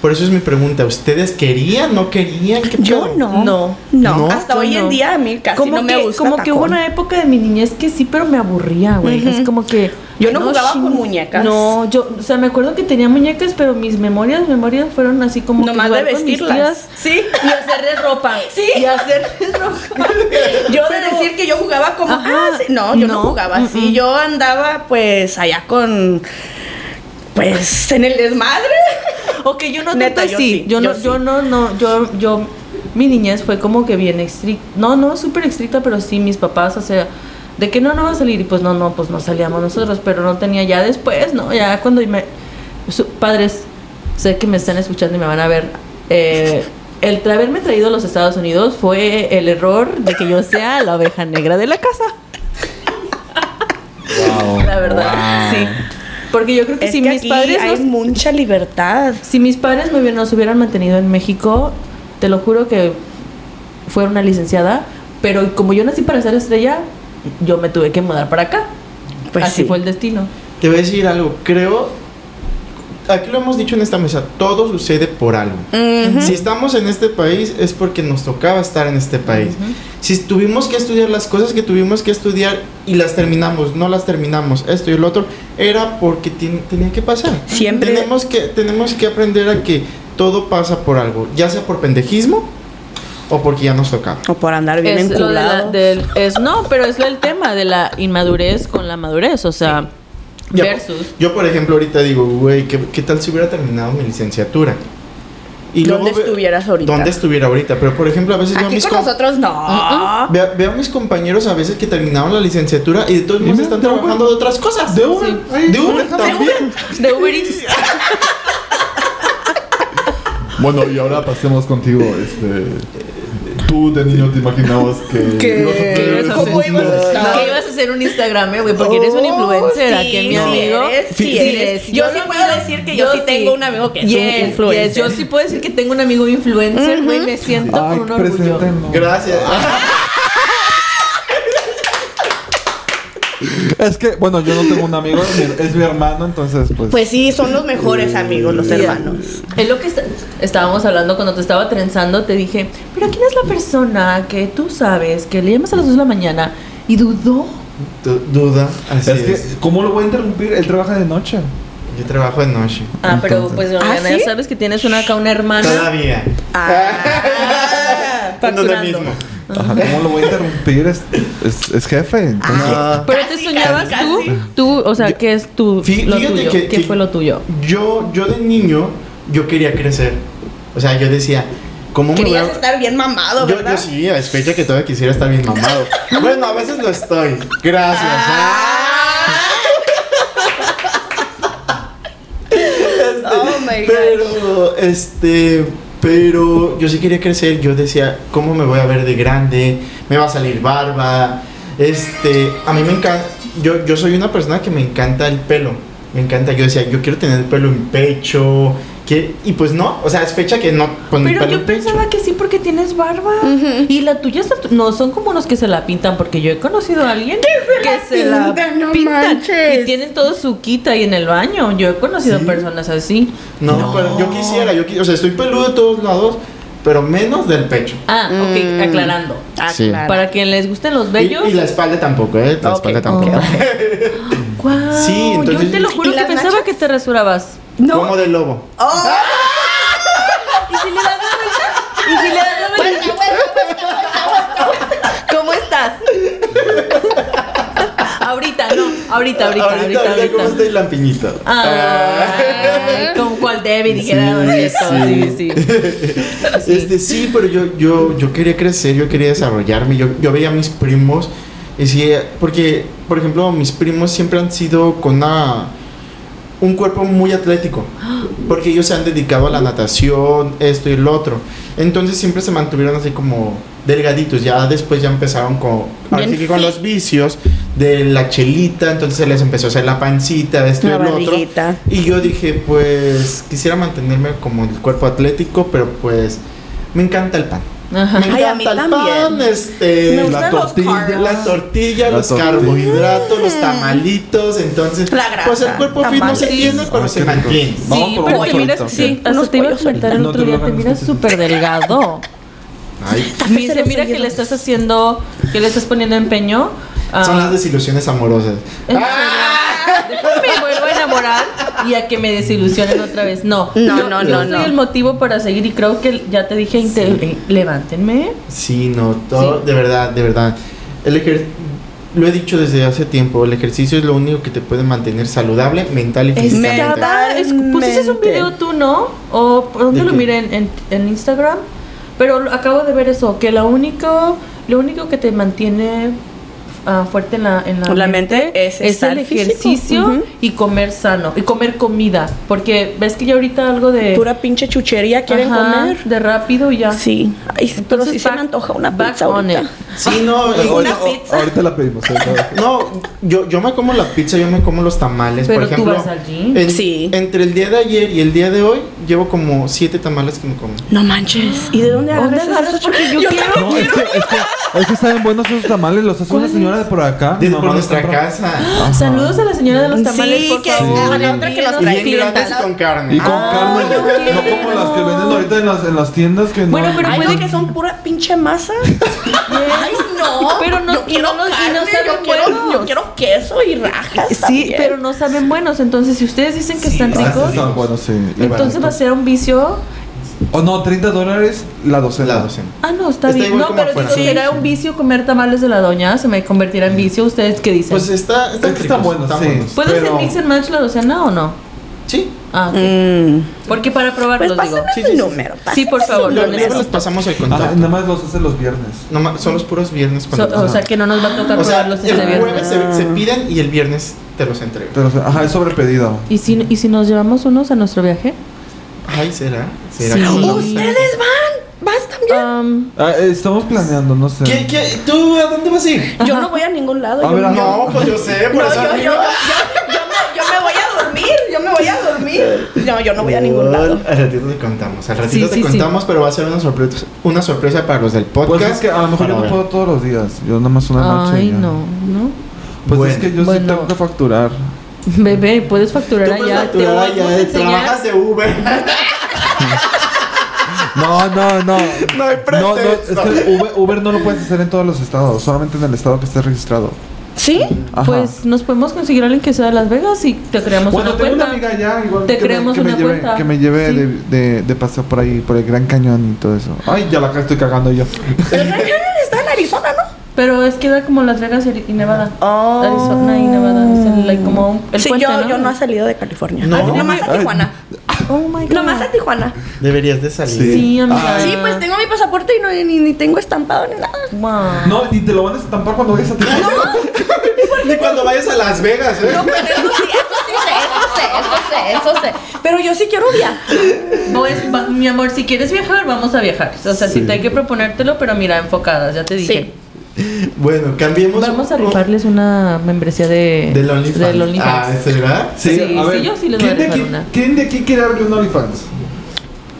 Por eso es mi pregunta. ¿Ustedes querían, no querían? ¿Qué Yo no. No. No, ¿No? hasta hoy no. en día a mí casi como no me que, gusta como que hubo una época de mi niñez que sí, pero me aburría, güey. Es como que. Yo no jugaba con muñecas. No, yo, o sea, me acuerdo que tenía muñecas, pero mis memorias, memorias fueron así como. que Nomás de con mis vestirlas. tías Sí. Y hacerles ropa. Sí. Y hacerles ropa. Yo de decir que yo jugaba como Ajá. ah, sí. no, yo no, No, jugaba así. Yo andaba pues allá con pues en el desmadre. Ok, yo no Neta, tanto yo así. sí, yo, yo no, sí. yo no, no, yo, yo, mi niñez fue como que bien estricta. No, no, súper estricta, pero sí, mis papás, o sea, de que no, no va a salir. Y pues no, no, pues no salíamos nosotros, pero no tenía ya después, ¿no? Ya cuando me. su- padres, sé que me están escuchando y me van a ver. eh, el haberme traído a los Estados Unidos fue el error de que yo sea la oveja negra de la casa. Wow. La verdad, sí. Porque yo creo que Es si que mis aquí padres hay nos- mucha libertad. si mis padres me hubieran, nos hubieran mantenido en México, te lo juro que fuera una licenciada, pero como yo nací para ser estrella, yo me tuve que mudar para acá. Pues Así sí. fue el destino. Te voy a decir algo. Creo. Aquí lo hemos dicho en esta mesa. Todo sucede por algo. Ujú. Si estamos en este país es porque nos tocaba estar en este país. Si tuvimos que estudiar las cosas que tuvimos que estudiar y las terminamos, no las terminamos, esto y lo otro, era porque tenía que pasar. Siempre- Tenemos que, tenemos que aprender a que todo pasa por algo, ya sea por pendejismo o porque ya nos tocaba. O por andar bien Es lo de la- del- es, no, pero es el tema de la inmadurez con la madurez, o sea, Ya, versus. Yo, por ejemplo, ahorita digo, güey, ¿qué, qué tal si hubiera terminado mi licenciatura? Y ¿Dónde luego estuvieras ahorita? ¿Dónde estuviera ahorita? Pero, por ejemplo, a veces veo a Aquí mis con nosotros no. Veo, veo a mis compañeros a veces que terminaron la licenciatura y de todos modos están Uber. trabajando de otras cosas. De Uber. Sí. De Uber también. De Uber Eats. Bueno, y ahora pasemos contigo, este. Tú de niño te imaginabas que. Que- ibas a tener ¿Qué ibas a ese ¿Cómo mundo? ibas a estar? ¿Qué ibas a hacer un Instagram, güey? Porque eres un Oh, influencer aquí, sí, mi sí amigo. eres, sí Sí eres. Yo sí puedo decir que yo sí tengo un amigo que es un influencer. yes, yo sí puedo decir que tengo un amigo influencer, güey. Me siento Ay, con un orgullo. Gracias. Es que, bueno, yo no tengo un amigo, mi- es mi hermano, entonces, pues. Pues sí, son los mejores amigos, los hermanos. Es lo que está- estábamos hablando cuando te estaba trenzando. Te dije, pero ¿quién es la persona que tú sabes que le llamas a las 2 de la mañana y dudó? Du- Duda. Así es es. que, ¿cómo lo voy a interrumpir? Él trabaja de noche. Yo trabajo de noche. Ah, pero Entonces- pues ¿Ah, Mariana, ya sí? sabes que tienes una acá una hermana. Todavía. Ah, No lo mismo. Ajá, ¿cómo lo voy a interrumpir? Es, es, es jefe. Entonces, Ah. Pero Casi, te soñabas casi, tú, casi. tú, o sea, ¿qué es tu, Fí- lo fíjate tuyo? que- ¿Qué que- fue lo tuyo? Yo, yo de niño, yo quería crecer. O sea, yo decía, ¿cómo me voy Querías a... estar bien mamado, Yo, ¿verdad? yo sí, a fecha que todavía quisiera estar bien mamado. bueno, a veces lo estoy. Gracias. Ah. Oh my. Pero, este, pero yo sí quería crecer. Yo decía, ¿cómo me voy a ver de grande? Me va a salir barba. Este, a mí me encanta. Yo, yo soy una persona que me encanta el pelo. Me encanta. Yo decía, yo quiero tener el pelo en pecho. Que, y pues no, o sea, es fecha que no con Pero pelo yo pensaba que sí porque tienes barba. Y la tuya está- no son como los que se la pintan, porque yo he conocido a alguien que se la pintan? No pintan manches. y tienen todo su quita ahí en el baño. Yo he conocido Sí. personas así. No, pero yo quisiera, yo qui- o sea, estoy peludo de todos lados, pero menos del pecho. Ah, ok, Mm. aclarando. Sí. Para quien les gusten los bellos. y la espalda tampoco, ¿eh? La espalda tampoco. Guau, Sí, entonces- Yo te lo juro ¿Y que pensaba nachas? que te rasurabas. No. Como de lobo. Oh, ¿Y si le das la vuelta? ¿Y si le das la vuelta? ¿Cómo estás? ahorita, no. Ahorita, ahorita, ahorita, ahorita. ¿Cómo está el lampiñito? Ay, como cual David dijera Sí, esto. Sí, sí. Sí. Este, sí, pero yo, yo, yo quería crecer, yo quería desarrollarme. Yo, yo veía a mis primos. Y sí, porque, por ejemplo, mis primos siempre han sido con una, un cuerpo muy atlético. Porque ellos se han dedicado a la natación, esto y lo otro. Entonces siempre se mantuvieron así como delgaditos. Ya después ya empezaron con, ahora Bien sí que con los vicios de la chelita. Entonces se les empezó a hacer la pancita, esto La y lo otro. Y yo dije, pues quisiera mantenerme como el cuerpo atlético, pero pues me encanta el pan. Ajá. Me Ay, a mí encanta el también. pan, este, Me la, los tortilla, carbs. la tortilla, La los tortilla. carbohidratos, los tamalitos, entonces La grasa, pues el cuerpo fit no se tiene, pero se mantiene. Vamos Sí, por pero te miras, sí, te iba a comentar el No otro día, te miras súper delgado. Ay, dice, mira que le estás haciendo, que le estás poniendo empeño. ah, son las desilusiones amorosas. ¿en serio? Me vuelvo a enamorar y a que me desilusionen otra vez. No, No, yo, no, yo no, soy no. el motivo para seguir y creo que ya te dije, inte- eh, levántenme. Sí, no, todo, Sí. de verdad, de verdad. El ejer- lo he dicho desde hace tiempo, el ejercicio es lo único que te puede mantener saludable, mental y físicamente. Pusiste un video tú, ¿no? ¿O por dónde ¿De lo miré? En, en, en Instagram. Pero acabo de ver eso, que lo único, lo único que te mantiene ah, fuerte en la, en la, La mente es el ejercicio y comer sano y comer comida. Porque ves que ya ahorita algo de... Pura pinche chuchería quieren Ajá, comer. De rápido y ya. Sí. Ay, pero Entonces, sí se me antoja una pizza ahorita. it. Sí, no, Una o- pizza. Ahorita la pedimos. No, yo, yo me como la pizza, yo me como los tamales. Pero por tú ejemplo, vas al gym. en- Sí. Entre el día de ayer y el día de hoy, llevo como siete tamales que me como. No manches. ¿Y de dónde ¿Dónde agarras agarras? esos Porque yo quiero. No, es que, es que, es que saben buenos esos tamales. Los hace una ¿Cuáles? Señora de por acá. mamá por nuestra casa. Ajá. Saludos a la señora de los tamales, Sí, por que favor. a la otra que los Y trae bien grandes clientela. con carne. Y con Ah, carne. yo quiero. No como las que venden ahorita en las, en las tiendas que no. Bueno, pero puede no, que son pura pinche masa. Ay, no. Pero no- yo quiero y no y no carne, saben yo, quiero, buenos. yo quiero queso y rajas. Sí, también. pero no saben buenos. Entonces, si ustedes dicen que están ricos, están buenos, sí. Y entonces va a ser un vicio. O no, 30 dólares la docena. La docena. Ah, no, está, Está bien. No, pero afuera. digo, Sí, será sí. un vicio comer tamales de la doña. Se me convertirá en vicio. ¿Ustedes qué dicen? Pues está, Es están que están ricos, buenos, están sí. buenos. ¿Puede pero- ser mix and match la docena o no? Sí. Ah, ok. Mm. Porque para Pues probarlos, digo. pásame Sí, el sí, sí. número. Sí, por favor, su lo número. Luego les pasamos el contacto. nada más los hace los viernes. No son los puros viernes So- cuando o sea, que no nos va a tocar O sea, probarlos el este viernes. jueves se, se piden y el viernes te los entrego. Pero, ajá, es sobre pedido. ¿Y si, ¿Y si nos llevamos unos a nuestro viaje? Ay, ¿será? ¿Será Sí. que? Ustedes van. Vas también. Um, Ah, estamos planeando, no sé. ¿Qué, qué? ¿Tú a dónde vas a ir? Yo no voy a ningún lado. A yo, ver, yo- No, pues yo sé, por no, eso yo, yo, yo, yo, me, yo me voy a dormir. Yo me voy a dormir. No, yo no voy a ningún lado. Al ratito te contamos. Al ratito Sí, te sí, sí. contamos, pero va a ser una sorpresa, una sorpresa para los del podcast. Pues es que a lo mejor yo no puedo todos los días. Yo nada más una noche. ay, ya. no, ¿no? Pues Bueno. es que yo Bueno. sí tengo que facturar. Bebé, puedes facturar Tú puedes allá. facturar eh, trabajas de Uber. No, no, no. No hay No, no, es que Uber, Uber no lo puedes hacer en todos los estados, solamente en el estado que esté registrado. ¿Sí? Ajá. Pues nos podemos conseguir a alguien que sea de Las Vegas y te creamos bueno, una tengo cuenta. una amiga allá, igual Te que, me, creamos que, me una lleve, cuenta. que me lleve Sí. de, de, de paseo por ahí, por el Gran Cañón y todo eso. Ay, ya la estoy cagando yo. El Gran Canyon está en Arizona, ¿no? Pero es que da como Las Vegas y Nevada. Oh. Arizona y Nevada. Es el, like, como un- el sí, puente, yo, ¿no? yo no he salido de California. No. Ah, nomás a. Tijuana. Oh my God. Nomás a Tijuana. Deberías de salir. Sí. Sí, amiga. Sí, pues tengo mi pasaporte y no, ni, ni tengo estampado ni nada. Wow. No, ni te lo van a estampar cuando vayas a Tijuana. Ni cuando vayas a Las Vegas, ¿eh? No, pues eso sí, eso sí sé, eso sé, eso sé, eso sé. Pero yo sí quiero viajar. Pues, va- mi amor, si quieres viajar, vamos a viajar. O sea, si Sí. te hay que proponértelo, pero mira, enfocadas, ya te dije. Bueno, cambiemos. Vamos a rifarles una membresía de Del OnlyFans. del OnlyFans. Ah, ¿será? Sí, sí, yo sí les voy a ¿quién de, rifar aquí, una. ¿Quién de aquí quiere abrir un OnlyFans?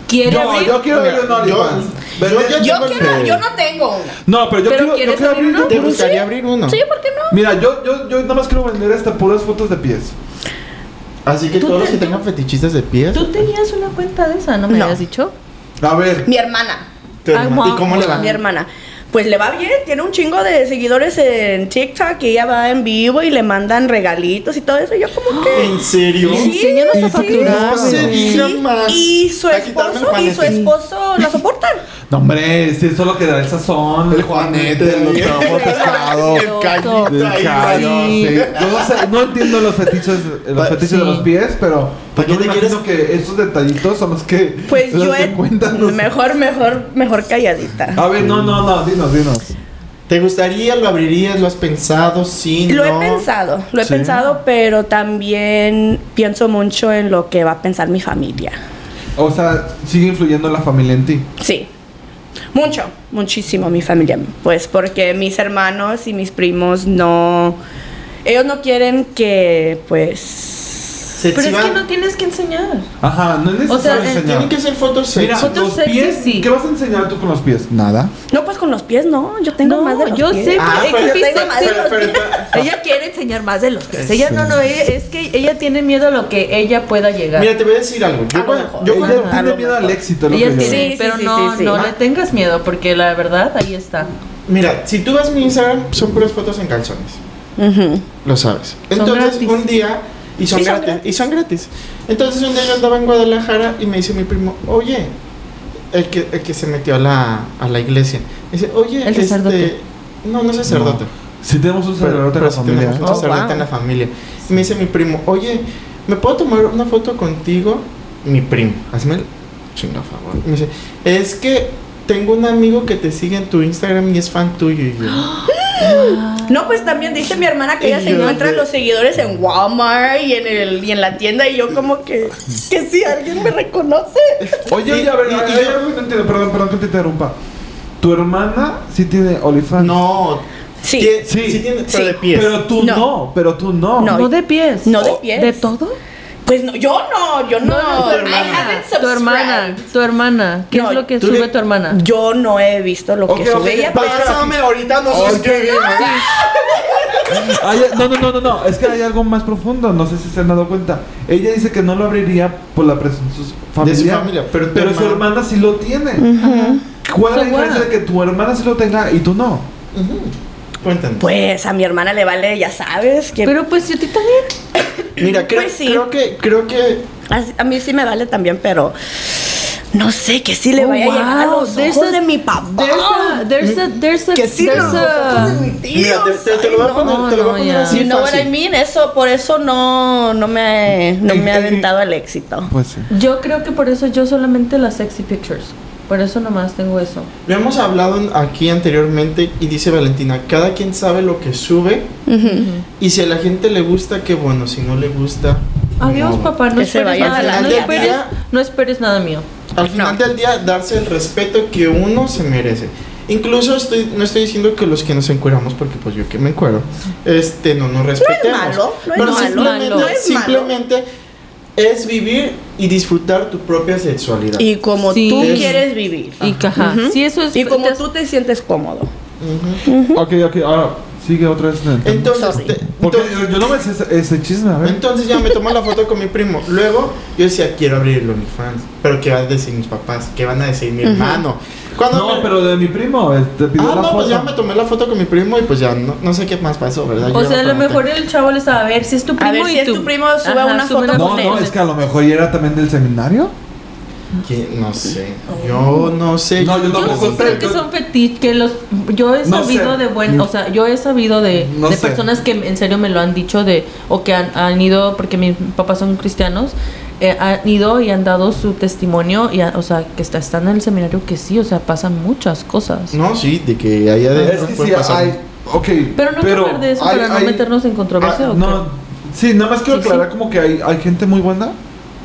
¿Quiere Yo, abrir? yo quiero abrir un Yo- OnlyFans. yo Yo el quiero, yo no tengo una. No, pero yo ¿Pero quiero, yo quiero abrir uno? ¿Te gustaría abrir uno? Sí, ¿por qué no? Mira, yo, yo, yo nada más quiero vender hasta puras fotos de pies. Así que ¿Tú todos los que tengan fetichistas de pies. Tú tenías una cuenta de esa, ¿no me No. habías dicho? A ver, Mi hermana. Tu Ay, hermana. ¿Y cómo le va? Mi hermana. Pues le va bien, tiene un chingo de seguidores en TikTok y ella va en vivo y le mandan regalitos y todo eso. Yo como que... ¿En serio? Enséñanos a facturar, diga más. Y su esposo y su esposo la soportan. no, hombre, si eso lo que da el sazón. El juanete, el trabajos pescado. El callito El callo, sí. Yo no, sé, no entiendo los fetiches, los Pa- fetiches sí. de los pies, pero ¿Para yo qué te imagino que esos detallitos son los que Pues los yo que he... cuentan los- Mejor, mejor, mejor calladita. A ver, no, no, no, dinos, dinos. ¿Te gustaría? ¿Lo abrirías? ¿Lo has pensado? Sí, Lo no. he pensado, lo he Sí. pensado, pero también pienso mucho en lo que va a pensar mi familia. O sea, sigue influyendo la familia en ti. Sí. Mucho, muchísimo mi familia. Pues porque mis hermanos y mis primos no. Ellos no quieren que, pues. Se- Pero es van- que no tienes que enseñar. Ajá, no es necesario O sea, enseñar. Tienen que ser fotos Mira, sexy. Fotos los sexy, pies, sí. ¿qué vas a enseñar tú con los pies? Nada. No, pues con los pies no. Yo tengo No, más de los yo pies. sé, Ah, pero pero- que tengo sí, más sí. de los pero- pies. Ella quiere enseñar más de los pies. Ella no, no, ella, es que ella tiene miedo a lo que ella pueda llegar. Mira, te voy a decir algo. A Yo, cuando- mejor. yo Ella cuando- a tiene miedo al éxito, es lo ella que yo tiene, Sí, sí, pero sí, no, sí, sí. no Ah. le tengas miedo porque la verdad ahí está. Mira, si tú vas a mi Instagram, son puras fotos en calzones. Ujú. Lo sabes. Son Entonces, un día. Y son, Sí, son gratis, gratis. Y son gratis. Entonces, un día yo andaba en Guadalajara y me dice mi primo, oye, el que, el que se metió a la, a la iglesia. Me dice, oye, El sacerdote. este. No, no es sacerdote. Si tenemos un sacerdote en la sí familia. tenemos un Oh, sacerdote wow. en la familia. Y me dice mi primo, oye, ¿me puedo tomar una foto contigo? Mi primo, hazme el chinga favor. Y me dice, es que tengo un amigo que te sigue en tu Instagram y es fan tuyo. Y yo, No, pues también dice mi hermana que ella se encuentra de- los seguidores en Walmart y en el y en la tienda y yo como que que si alguien me reconoce. Oye, oye, a ver, Y- y- hay y yo- algo que no entiendo, perdón, perdón que te interrumpa. Tu hermana sí tiene OnlyFans. no. Sí. Sí. sí tiene, pero Sí. de pies. Pero tú no. No. pero tú no. No. No de pies. No de Oh, pies. ¿De todo? Pues no, yo no, yo no. No, tu I hermana. Tu hermana. Tu hermana. ¿Qué No, es lo que sube tu hermana? Yo no he visto lo que sube ella, pero Pásame, ahorita nos Oye, suscribimos. Hay- no, no, no, no, no. Es que hay algo más profundo. No sé si se han dado cuenta. Ella dice que no lo abriría por la presencia de su familia. familia, pero tu pero su hermana- sí lo tiene. ¿Cuál es la diferencia de que tu hermana sí lo tenga y tú no? Ujú. Cuéntanos. Pues a mi hermana le vale, ya sabes, que Pero pues si a ti también. Mira, creo, Pues sí. creo que creo que a, a mí sí me vale también, pero no sé que sí le Oh, vaya a llegar a wow, los there's ojos a- de mi papá. There's a, there's a, there's a, que sí there's los a- ojos de mi tío. Mira, te, te- te lo voy a poner, no, te lo voy a no, poner así You know what I fácil. mean? Eso, por eso no, no me, no me ha aventado al éxito. Pues sí. Yo creo que por eso yo solamente las sexy pictures. Por eso nomás tengo eso. Lo hemos hablado aquí anteriormente y dice Valentina, cada quien sabe lo que sube y si a la gente le gusta, qué bueno, si no le gusta... Adiós, no. papá. No esperes, vaya nada, no, esperes, día. no esperes nada mío. Al final del día, darse el respeto que uno se merece. Incluso estoy, no estoy diciendo que los que nos encueramos, porque pues yo que me encuero, este, no nos respetemos. malo, no es pero malo. simplemente, No es simplemente es vivir y disfrutar tu propia sexualidad. Y como Sí. tú Es- quieres vivir. Y eso es. Y como tú te sientes cómodo. Ujú. Ok, ok, ahora sigue otra vez en. Entonces, te- entonces- yo no me sé ese, ese chisme, a ver. Entonces ya me tomó la foto con mi primo. Luego yo decía, quiero abrir el OnlyFans. Pero ¿qué van a decir mis papás? ¿Qué van a decir mi hermano? Cuando no, me- pero de mi primo, te pidió Ah, la no, foto. pues ya me tomé la foto con mi primo y pues ya no, no sé qué más pasó, ¿verdad? O Yo sea, a lo mejor el chavo le estaba a ver si es tu primo ver, y si es tú- tu primo, sube una sube foto No, con no, él. es que a lo mejor ya era también del seminario. Que- No sé. Yo no sé. No, yo Yo sí creo que son fetiches, que los, yo he No sabido sé. de buen, o sea, yo he sabido de, No de personas que en serio me lo han dicho de, o que han, han ido, porque mis papás son cristianos, eh, han ido y han dado su testimonio, y, ha- o sea, que está, están en el seminario que sí, o sea, pasan muchas cosas. No, sí, de que ahí adentro Es que puede sí, pasar. hay. Ok. Pero no que hablar de eso hay- para no hay- meternos en controversia, ah, ¿o no, sí, nada más quiero Sí, aclarar sí. como que hay, hay gente muy buena,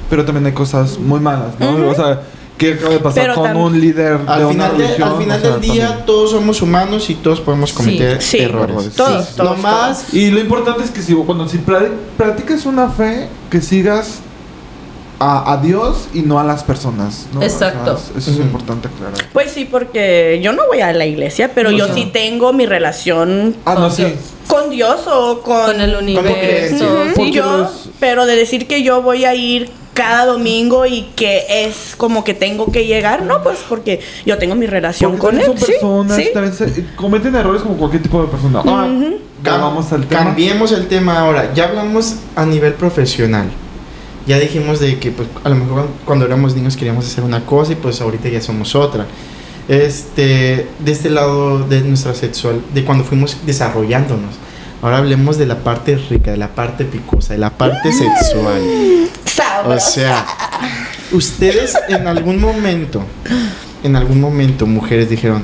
pero también hay cosas muy malas, ¿no? Ujú. O sea, ¿qué acaba de pasar Pero con un líder de Al una final, de- religión? al final O sea, del día también. todos somos humanos y todos podemos cometer Sí. errores. Todos, Sí. todos, más. Y lo importante es que si cuando si pra- practicas una fe, que sigas a, a Dios y no a las personas. ¿no? O sea, Exacto. es- eso es importante aclarar. Pues sí, porque yo no voy a la iglesia, pero yo sí tengo mi relación Ah, no, Con sí. Dios. con Dios o con, Con el universo. creencia. Ujú, Porque yo, pero de decir que yo voy a ir cada domingo y que es como que tengo que llegar, no, pues porque yo tengo mi relación Porque con él. son Sí, personas, sí. se- cometen errores como cualquier tipo de persona. Ah, ya vamos al tema. Cambiemos el tema ahora. Ya hablamos a nivel profesional. Ya dijimos de que pues, a lo mejor cuando éramos niños queríamos hacer una cosa y pues ahorita ya somos otra. Este, de este lado de nuestra sexual, de cuando fuimos desarrollándonos. Ahora hablemos de la parte rica, de la parte picosa, de la parte sexual. O sea, ustedes en algún momento, en algún momento, mujeres dijeron,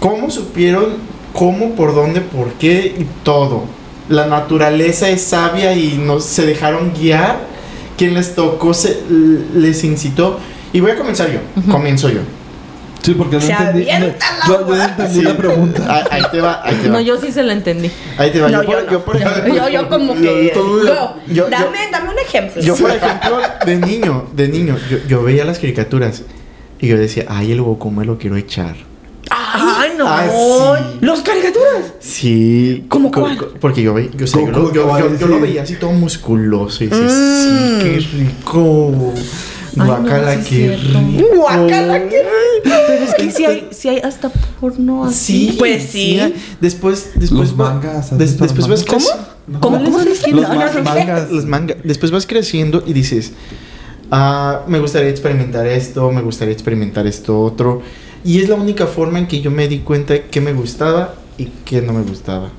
¿cómo supieron cómo, por dónde, por qué y todo? La naturaleza es sabia y no se dejaron guiar. Quien les tocó se, les incitó. Y voy a comenzar yo. Comienzo yo. Sí, porque no Se entendí. yo, yo no entendí la pregunta. Ah, Ahí te va, ahí te va. No, yo sí se la entendí. Ahí te va. No, yo, por, yo no. yo, por ejemplo, Yo, yo como yo- que. yo- dame, dame un ejemplo. Yo, por ejemplo, de niño, de niño, yo, yo veía las caricaturas y yo decía, ay, el Goku me lo quiero echar. Ay, no. Ah, sí. Los caricaturas. Sí. ¿Cómo cuál? Porque yo, ve- yo, lo- yo- yo- yo lo sí. veía así todo musculoso y decía, sí, Mm. qué rico. No, Guacala, sí qué rico. Guácala, qué Pero es que sí hay, sí hay hasta porno así. Sí, Pues sí. Después, después Los mangas, ¿has des- después los vas mangas? creci- ¿Cómo? ¿Cómo se dice? Los No, no, ma- no sé. mangas. Los manga. Después vas creciendo y dices, ah, me gustaría experimentar esto, me gustaría experimentar esto otro. Y es la única forma en que yo me di cuenta que me gustaba y que no me gustaba.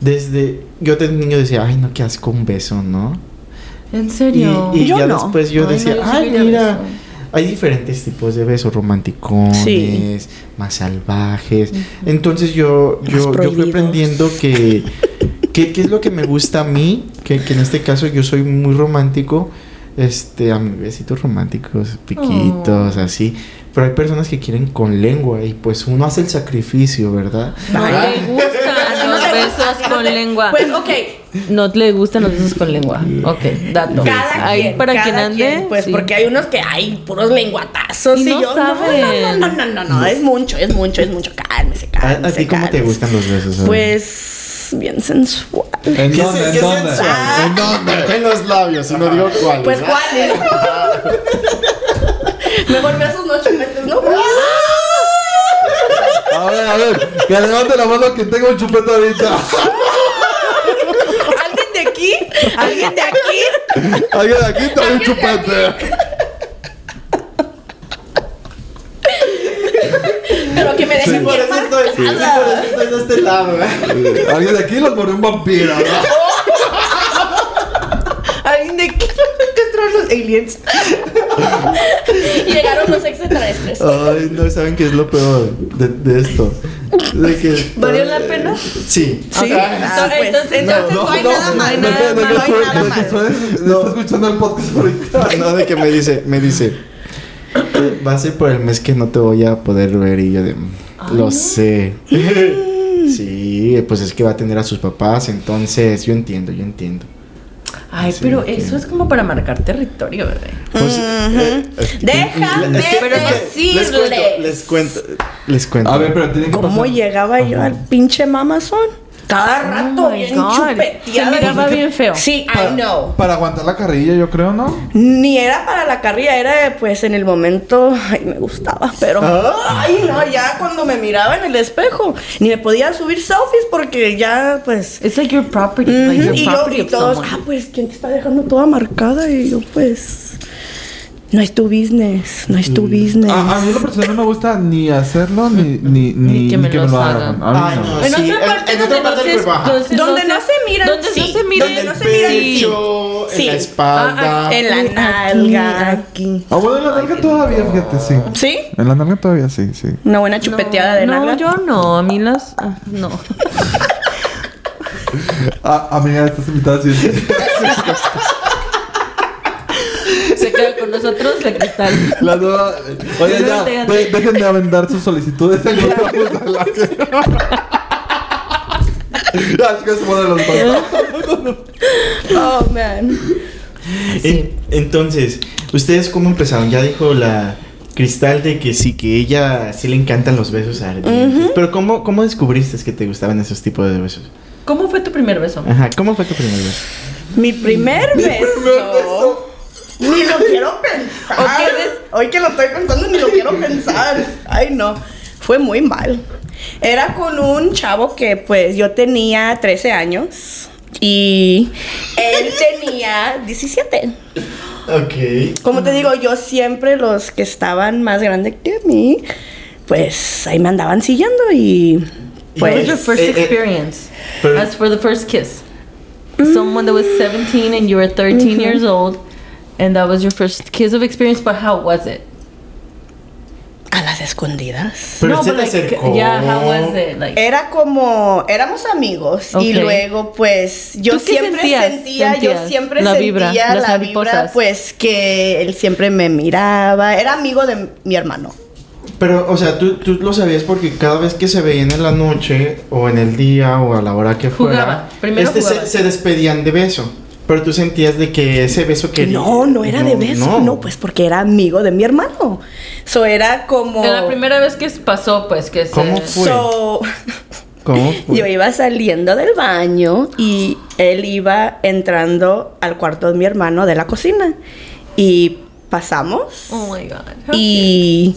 Desde, yo de niño decía, ay, no, qué asco un beso, ¿no? ¿En serio? y Yo ya no. después yo Ay, no, decía, yo sí ay, mira, beso". hay diferentes tipos de besos, romanticones, Sí. más salvajes. Entonces yo, yo, yo fui aprendiendo que, que, qué es lo que me gusta a mí, que, que en este caso yo soy muy romántico, este, a mis besitos románticos, piquitos, así. Pero hay personas que quieren con lengua y pues uno hace el sacrificio, ¿verdad? No le los te- besos con lengua. Pues, ok. No le gustan los besos con lengua. Ok, dato. Cada Ahí quien. para cada quien ande. quien, Pues sí. porque hay unos que hay puros lenguatazos. Y Y, no yo, saben. no, no, no, no, no, no, es mucho, es mucho, es mucho. Cálmese, ¿A, cálmese. a ti cómo te gustan los besos? Pues bien sensual. ¿En ¿Qué dónde? ¿En qué dónde? sensual? ¿En dónde? En los labios, y no digo cuáles. Pues cuáles. Mejor besos no chupetes, ¿no? A ver, a ver, que levante la mano que tenga un chupete ahorita. ¿Alguien de aquí? ¿Alguien de aquí? Alguien de aquí trae un chupete. Pero que me Sí, dejen por bien eso estoy, sí, por eso estoy de este lado, ¿eh? Alguien de aquí los mordió un vampiro, ¿no? ¿Alguien de aquí? los aliens. Llegaron los extraterrestres. Ay, no saben qué es lo peor de, de esto. De que, ¿Valió la pena? Sí. Sí. Ah, pues, entonces- entonces no, hay nada mal. No hay nada que mal. Está escuchando el podcast ahorita. No, de que me dice, me dice, "Eh, va a ser por el mes que no te voy a poder ver y yo de, lo sé. Sí, pues es que va a tener a sus papás, entonces yo entiendo, yo entiendo. Ay, Sí, pero que- eso es como para marcar territorio, ¿verdad? Pues, eh, eh, Déjame es que- Pero es que les cuento, decirles. les cuento, les cuento. A ver, pero tiene que ¿Cómo pasar. llegaba yo al pinche mamazón? Cada rato Oh bien God. Se chupeteada. miraba bien feo. Sí, Para, I know. para aguantar la carrilla, yo creo, ¿no? Ni era para la carrilla, era pues en el momento, ay, me gustaba, pero Ah. ay no, ya cuando me miraba en el espejo, ni me podía subir selfies porque ya pues It's like your property. like your y yo property y todos, someone. ah, pues quién te está dejando toda marcada y yo pues no es tu business, no es tu business. A, a mí en lo personal no me gusta ni hacerlo ni, ni, ni, que me ni los hagan. A Ay, no. no. En Sí, otra parte en donde otra parte no del se- donde Donde no se miran, Donde sí. no se. Donde no se miran, sí. pecho, Sí. en la espalda. en la nalga. aquí. Ah, bueno, en la nalga todavía, fíjate, sí. ¿Sí? En la nalga todavía sí, sí. Una buena chupeteada de no, nalga. yo no. A mí las... ah, no. Ah, amiga, estás invitada sí. Con nosotros la cristal. La nueva. Oye, ya, de- dejen de avendar sus solicitudes en aire. Ya, es que se ponen los. Oh, man. En- entonces, ¿ustedes cómo empezaron? Ya dijo la Cristal de que sí, que ella sí le encantan los besos ardientes. Pero ¿cómo, ¿cómo descubriste que te gustaban esos tipos de besos? ¿Cómo fue tu primer beso? Ajá, ¿cómo fue tu primer beso? Mi primer beso. Ni lo quiero pensar. ¿O qué des- Hoy que lo estoy pensando, ni lo quiero pensar. Ay, no. Fue muy mal. Era con un chavo que, pues, yo tenía 13 años y él tenía 17. Ok. Como te digo, yo siempre los que estaban más grandes que mí, pues ahí me andaban siguiendo y What was pues your first eh, eh, experience? As for the first kiss. Someone that was 17 and you were 13 years old, and that was your first kiss of experience, but how was it? a las escondidas. Pero no, se like, acercó. yeah, how was it? Like, Era como, éramos amigos y luego pues yo ¿Tú qué siempre sentías? sentía, Sentías yo siempre la sentía vibra, las la vibra pues que él siempre me miraba, era amigo de mi hermano. Pero, o sea, tú, tú lo sabías porque cada vez que se veían en la noche o en el día o a la hora que fuera, Jugaba. Primero este se despedían de beso. Pero tú sentías de que ese beso que No, no era de beso, no. pues porque era amigo de mi hermano. So era como de la primera vez que pasó, pues, que se... ¿Cómo fue? So, ¿Cómo fue? Yo iba saliendo del baño y él iba entrando al cuarto de mi hermano de la cocina. Y pasamos Oh my God. how y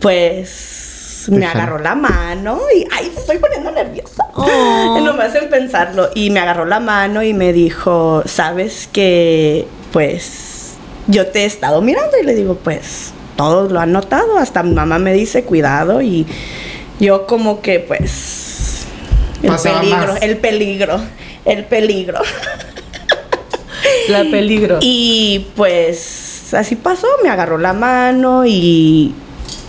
pues me Deja- agarró la mano y ay, me estoy poniendo nerviosa. Oh. No me hacen pensarlo y me agarró la mano y me dijo, "¿Sabes que pues yo te he estado mirando?" Y le digo, "Pues todos lo han notado, hasta mi mamá me dice, "Cuidado." Y yo como que pues el Pasaba peligro, más. el peligro, el peligro. La peligro. Y pues así pasó, me agarró la mano y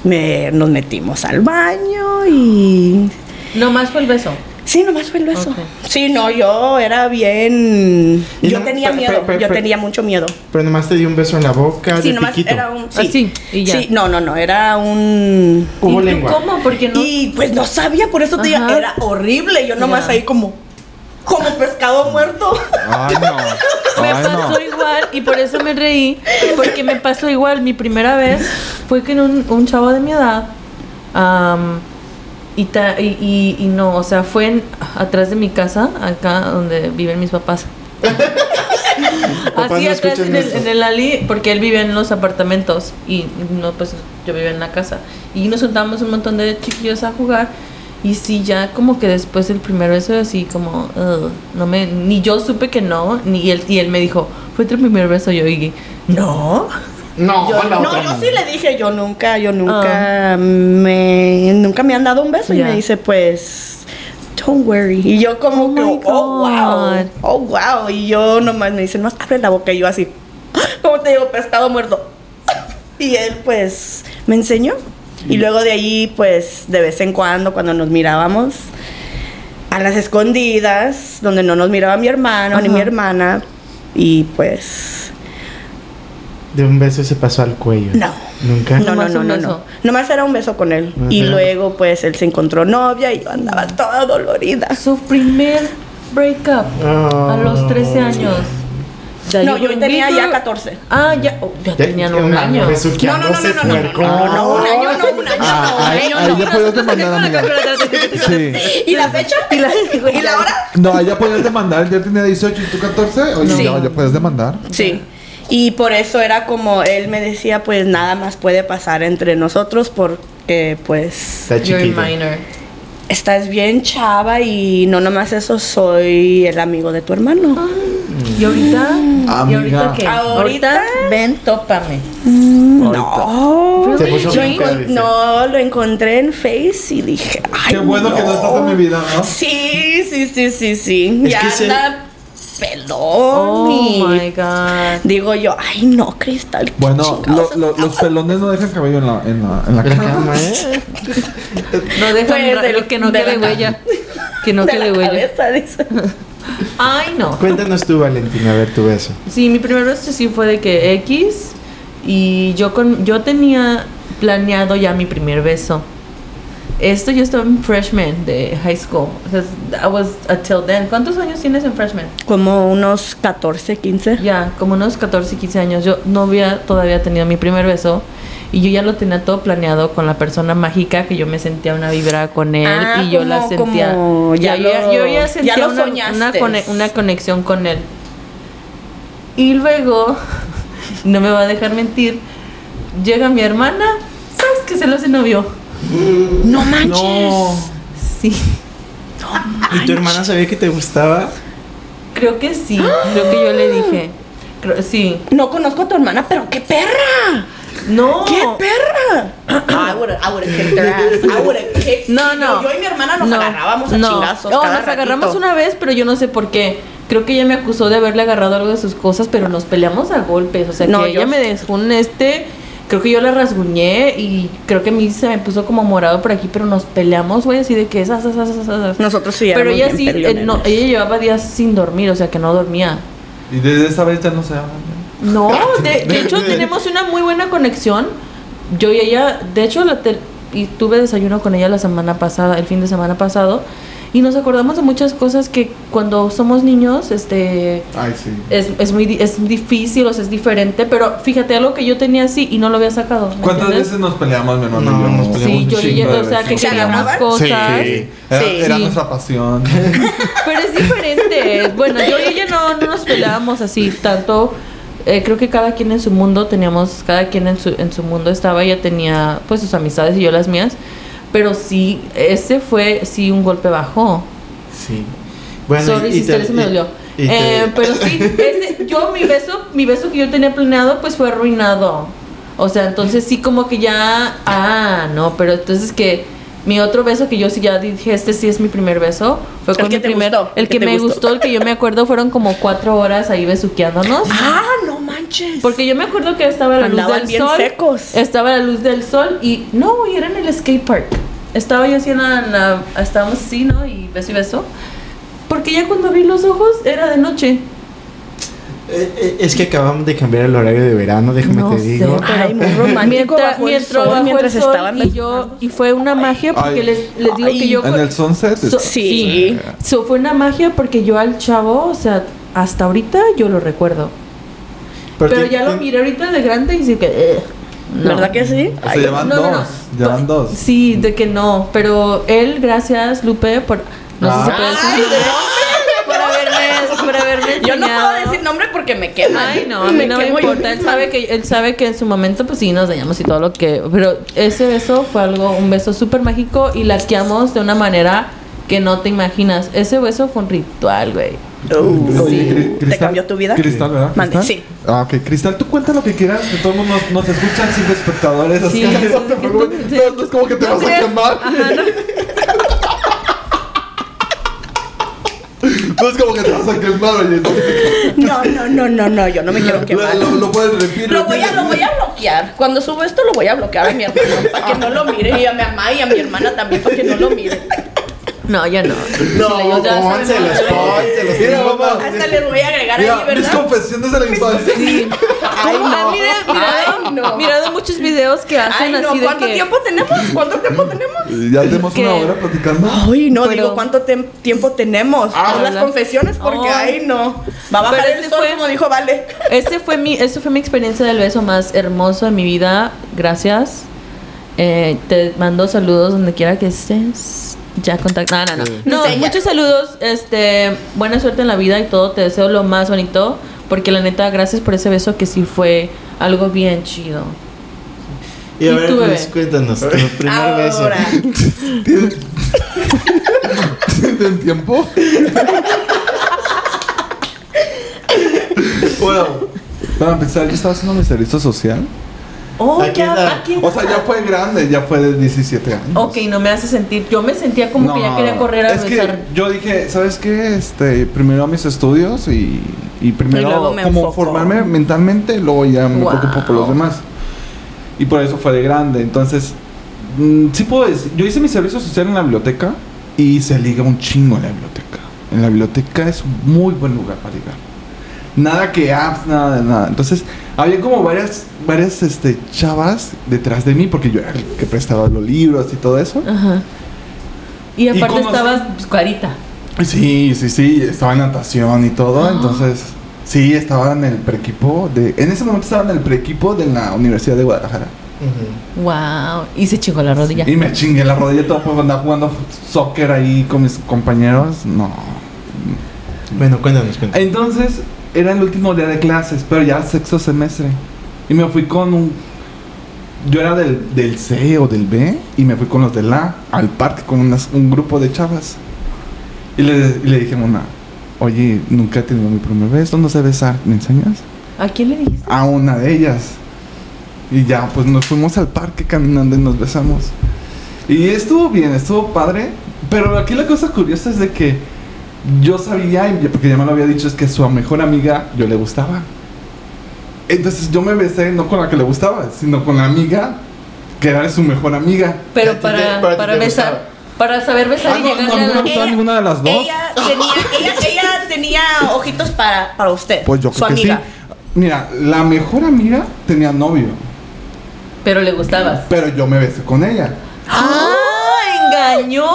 me, nos metimos al baño y... Nomás fue el beso. Sí, nomás fue el beso. Sí, no, yo era bien... Yo no- tenía pero- miedo, pero- pero- yo pero- tenía mucho miedo. Pero nomás te dio un beso en la boca Sí, de nomás piquito. era un... Sí, Así, y ya. Sí, no, no, no, era un... Hubo ¿Y tú lengua. cómo? Porque no... Y pues no sabía, por eso te digo, era horrible. Yo nomás Ya. ahí como... Como pescado muerto. Ay, no. Me pasó no. igual y por eso me reí, porque me pasó igual. Mi primera vez fue con un, un chavo de mi edad. am, y, ta- y, y- y no, o sea, fue en- atrás de mi casa, acá donde viven mis papás. Así no atrás en el, en el alley, porque él vivía en los apartamentos y no, pues yo vivía en la casa. Y nos juntábamos un montón de chiquillos a jugar. Y sí, ya como que después del primer beso, así como, "Ugh", no me, ni yo supe que no, ni él, y él me dijo, fue tu primer beso, yo dije, no. No, Yo- la no, otra yo no. sí le dije, yo nunca, yo nunca me, nunca me han dado un beso y me dice, pues, don't worry. Y yo como Oh que, oh, wow, oh, wow. Y yo nomás me dice, no, abre la boca. Y yo así, como te digo, pescado muerto. Y él, pues, me enseñó. Y luego de ahí, pues, de vez en cuando, cuando nos mirábamos, a las escondidas, donde no nos miraba mi hermano ni mi hermana, y pues, De un beso se pasó al cuello. no. ¿Nunca? No, no, no, no, no. Nomás era un beso con él. Ajá. Y luego, pues, él se encontró novia y yo andaba toda dolorida. Su primer breakup a los 13 años. Ya No, yo tenía ya through- 14. Ah, ya, oh, ya tenían un año. No, no, no, no, no, no, no, no, no, un año no, un año Ah, no, un ahí, año ahí no. ya podías demandar, amiga. Sí. ¿Y la fecha? ¿Y la, y la hora? No, ahí ya podías demandar. Yo tenía 18 y tú 14. Oye, Sí. ya, ya puedes demandar. Sí. Y por eso era como él me decía, pues nada más puede pasar entre nosotros porque pues Está You're chiquito. minor. Estás bien chava y no nomás eso soy el amigo de tu hermano. ¿Y ahorita? ¿Y ahorita qué? Ahorita- ven, tópame. No. Puso bien feo, encon- dice. no, lo encontré en Face y dije, ay, Qué bueno que no estás en mi vida, ¿no? Sí, sí, sí, sí, sí. Es ya que se- anda pelón Oh y my god. digo yo, ay no, Cristal. Bueno, lo- lo- los pelones no dejan cabello en la, en la, en la cama. cama, ¿eh? No dejan Pues, del- que no de quede la huella. Que no de quede la huella. cabeza, dice. Ay, no. Cuéntanos tú, Valentina, a ver tu beso. Sí, mi primer beso sí fue de que X y yo con yo tenía planeado ya mi primer beso. Esto yo estaba en freshman de high school. I was until then. ¿Cuántos años tienes en freshman? Como unos 14, 15. Ya, como unos 14, 15 años. Yo no había todavía tenido mi primer beso. Y yo ya lo tenía todo planeado con la persona mágica que yo me sentía una vibra con él Ah, y yo la como- sentía. como ya yo, lo- yo ya sentía ya lo una, una, una conexión con él. Y luego no me va a dejar mentir. Llega mi hermana, ¿sabes que se lo hace novio? No manches. No. Sí, ¿Y tu hermana sabía que te gustaba? creo que sí. Creo que yo le dije. Creo- sí. No conozco a tu hermana, pero qué perra. No. ¡Qué perra! I would I would kicked her ass. I would kicked. No, no. Yo, y mi hermana nos No, agarrábamos a no. chingazos. No, cada nos agarramos ratito. una vez, pero yo no sé por qué. Creo que ella me acusó de haberle agarrado algo de sus cosas, pero nos peleamos a golpes. O sea, No, que yo ella me dejó un este. Creo que yo la rasguñé y creo que a mí se me puso como morado por aquí, pero nos peleamos, güey, así de que esas, esas, esas, esas. Nosotros sí Pero ella bien sí, eh, no, ella llevaba días sin dormir, o sea, que no dormía. Y desde esa vez ya no se hablan. No, de, de hecho tenemos una muy buena conexión. Yo y ella, de hecho, la tel- y tuve desayuno con ella la semana pasada, el fin de semana pasado, y nos acordamos de muchas cosas que cuando somos niños, este, Ay, sí. es, es muy es difícil, o sea, es diferente, pero fíjate, algo que yo tenía así y no lo había sacado. ¿me ¿Cuántas entiendes? veces nos peleamos, mi hermano? No, y yo? nos peleamos Sí, yo o sea, que veces. ¿Se queríamos cosas. Sí. Era, Sí. era Sí. nuestra pasión. Pero es diferente. Bueno, yo y ella no, no nos peleábamos así tanto. Eh, creo que cada quien en su mundo teníamos, cada quien en su, en su mundo estaba, ella tenía pues sus amistades y yo las mías. Pero sí, ese fue sí un golpe bajo. Sí. Bueno, Sorry, y- si te- se me y- dolió. y te- Eh, pero sí, ese- yo mi beso, mi beso que yo tenía planeado, pues fue arruinado. O sea, entonces sí como que ya, ah, no, pero entonces que mi otro beso que yo sí ya dije, este sí es mi primer beso, fue El con que mi te primer, gustó, el que, me gustó. gustó, el que yo me acuerdo fueron como cuatro horas ahí besuqueándonos. Ah, no manches. Porque yo me acuerdo que estaba la luz del bien sol. secos. Estaba la luz del sol y no, güey, era en el skate park. Estaba yo así en la, en la- estábamos así, ¿no? Y beso y beso. Porque ya cuando abrí los ojos era de noche. Eh, eh, es que acabamos de cambiar el horario de verano, déjame No te sé, digo. pero- Ay, muy romántico mientras bajo el mientras sol, bajo mientras el sol estaban y yo y fue una magia porque Ay. les, les digo que yo En el sunset. So- Sí. So, fue una magia porque yo al chavo, o sea, hasta ahorita yo lo recuerdo. Pero, te- ya lo miré ahorita de grande y sí que eh, no. ¿Verdad que sí? O sea, llevan No, dos. no. Llevan dos. Sí, de que no. Pero él, gracias, Lupe, por. No sé si Ah. puedo decir su nombre. Por haberme, por haberme Yo no puedo decir nombre porque me queman. Ay, no, a mí no me importa. Él sabe, que, él sabe que en su momento, pues sí, nos dañamos y todo lo que. Pero ese beso fue algo, un beso súper mágico y laqueamos de una manera que no te imaginas. Ese beso fue un ritual, güey. Uh, sí. ¿Te cambió tu vida? Cristal, ¿verdad? Sí. Ah, ok. Cristal, tú cuenta lo que quieras, que todo el mundo nos, nos escuchan cinco espectadores, así Sí, que no te. No, no es como que te No vas a quemar. Ajá, no. No es como que te vas a quemar, oye. No, no, no, no, no, yo no me quiero quemar. Lo, lo, lo puedes repetir. Lo voy, a, repetir. lo voy a bloquear. Cuando subo esto lo voy a bloquear a mi hermano para que no lo mire. Y a mi mamá y a mi hermana también para que no lo mire. No, ya no. No, yo pónselos, pónselos. Mira, mamá. Hasta les voy a agregar Mira, ahí, mis ¿verdad? confesiones de la infancia. Sí. Ay, no. Ah, mira, mirado, Ay, no. mirado muchos videos que hacen Ay, no, así de ¿cuánto que... tiempo tenemos? ¿Cuánto tiempo tenemos? Ya tenemos ¿Qué? una hora platicando. Ay, no, Pero- digo, ¿cuánto tiempo tenemos? Ah, Por las confesiones, porque, Ay. ay, no. Va a bajar el ese sol, fue- como dijo Vale. Este fue mi, esta fue mi experiencia del beso más hermoso de mi vida. Gracias. Eh, te mando saludos donde quiera que estés. Ya contacta. No, no, no. No, Enseña. muchos saludos. Este, buena suerte en la vida y todo. Te deseo lo más bonito. Porque la neta, gracias por ese beso que sí fue algo bien chido. Y a ¿Y ver, tú? Luis, cuéntanos, tu primer beso. Ahora. ¿Tienen tiempo? bueno, para empezar, yo estaba haciendo mi servicio social. Oh, ¿A qué ya, edad? ¿a qué O sea, ya fue grande, ya fue de 17 años. Ok, no me hace sentir. Yo me sentía como que ya quería correr a es besar. que yo dije, ¿sabes qué? Este, primero mis estudios y, y primero Y luego me como enfoco. formarme mentalmente, luego ya me Wow. preocupo por los demás. Y por eso fue de grande. Entonces, mm, sí puedo decir, yo hice mi servicio social en la biblioteca y se liga un chingo en la biblioteca. En la biblioteca es un muy buen lugar para ligar. Nada que apps, nada de nada. Entonces, había como varias, varias este, chavas detrás de mí, porque yo era el que prestaba los libros y todo eso. Ajá. Y aparte estabas pues, carita. Sí, sí, sí, estaba en natación y todo, entonces sí, estaba en el preequipo de... En ese momento estaba en el preequipo de la Universidad de Guadalajara. Ujú. Wow. Y se chingó la rodilla. Y me chingué la rodilla todo por andar jugando soccer ahí con mis compañeros. No. Bueno, cuéntanos, cuéntanos. Entonces, era el último día de clases, pero ya sexto semestre. Y me fui con un... Yo era del, del C o del B y me fui con los del A al parque con unas- un grupo de chavas. Y le, y le dije a una, oye, nunca he tenido mi primer beso, no sé besar, ¿me enseñas? ¿A quién le dijiste? A una de ellas. Y ya, pues nos fuimos al parque caminando y nos besamos. Y estuvo bien, estuvo padre. Pero aquí la cosa curiosa es de que yo sabía, porque ya me lo había dicho, es que su mejor amiga yo le gustaba. Entonces yo me besé no con la que le gustaba, sino con la amiga que era su mejor amiga. Pero ¿A ti te- para, para besar, gustaba? para saber besar Ah, y no, llegarle no, a no, la... ninguna de las dos? Ella tenía, ella, ella tenía ojitos para, para usted, Pues yo su creo que amiga. sí. Mira, la mejor amiga tenía novio, Pero le gustabas. pero yo me besé con ella. ¡Ah! ¡Engañó!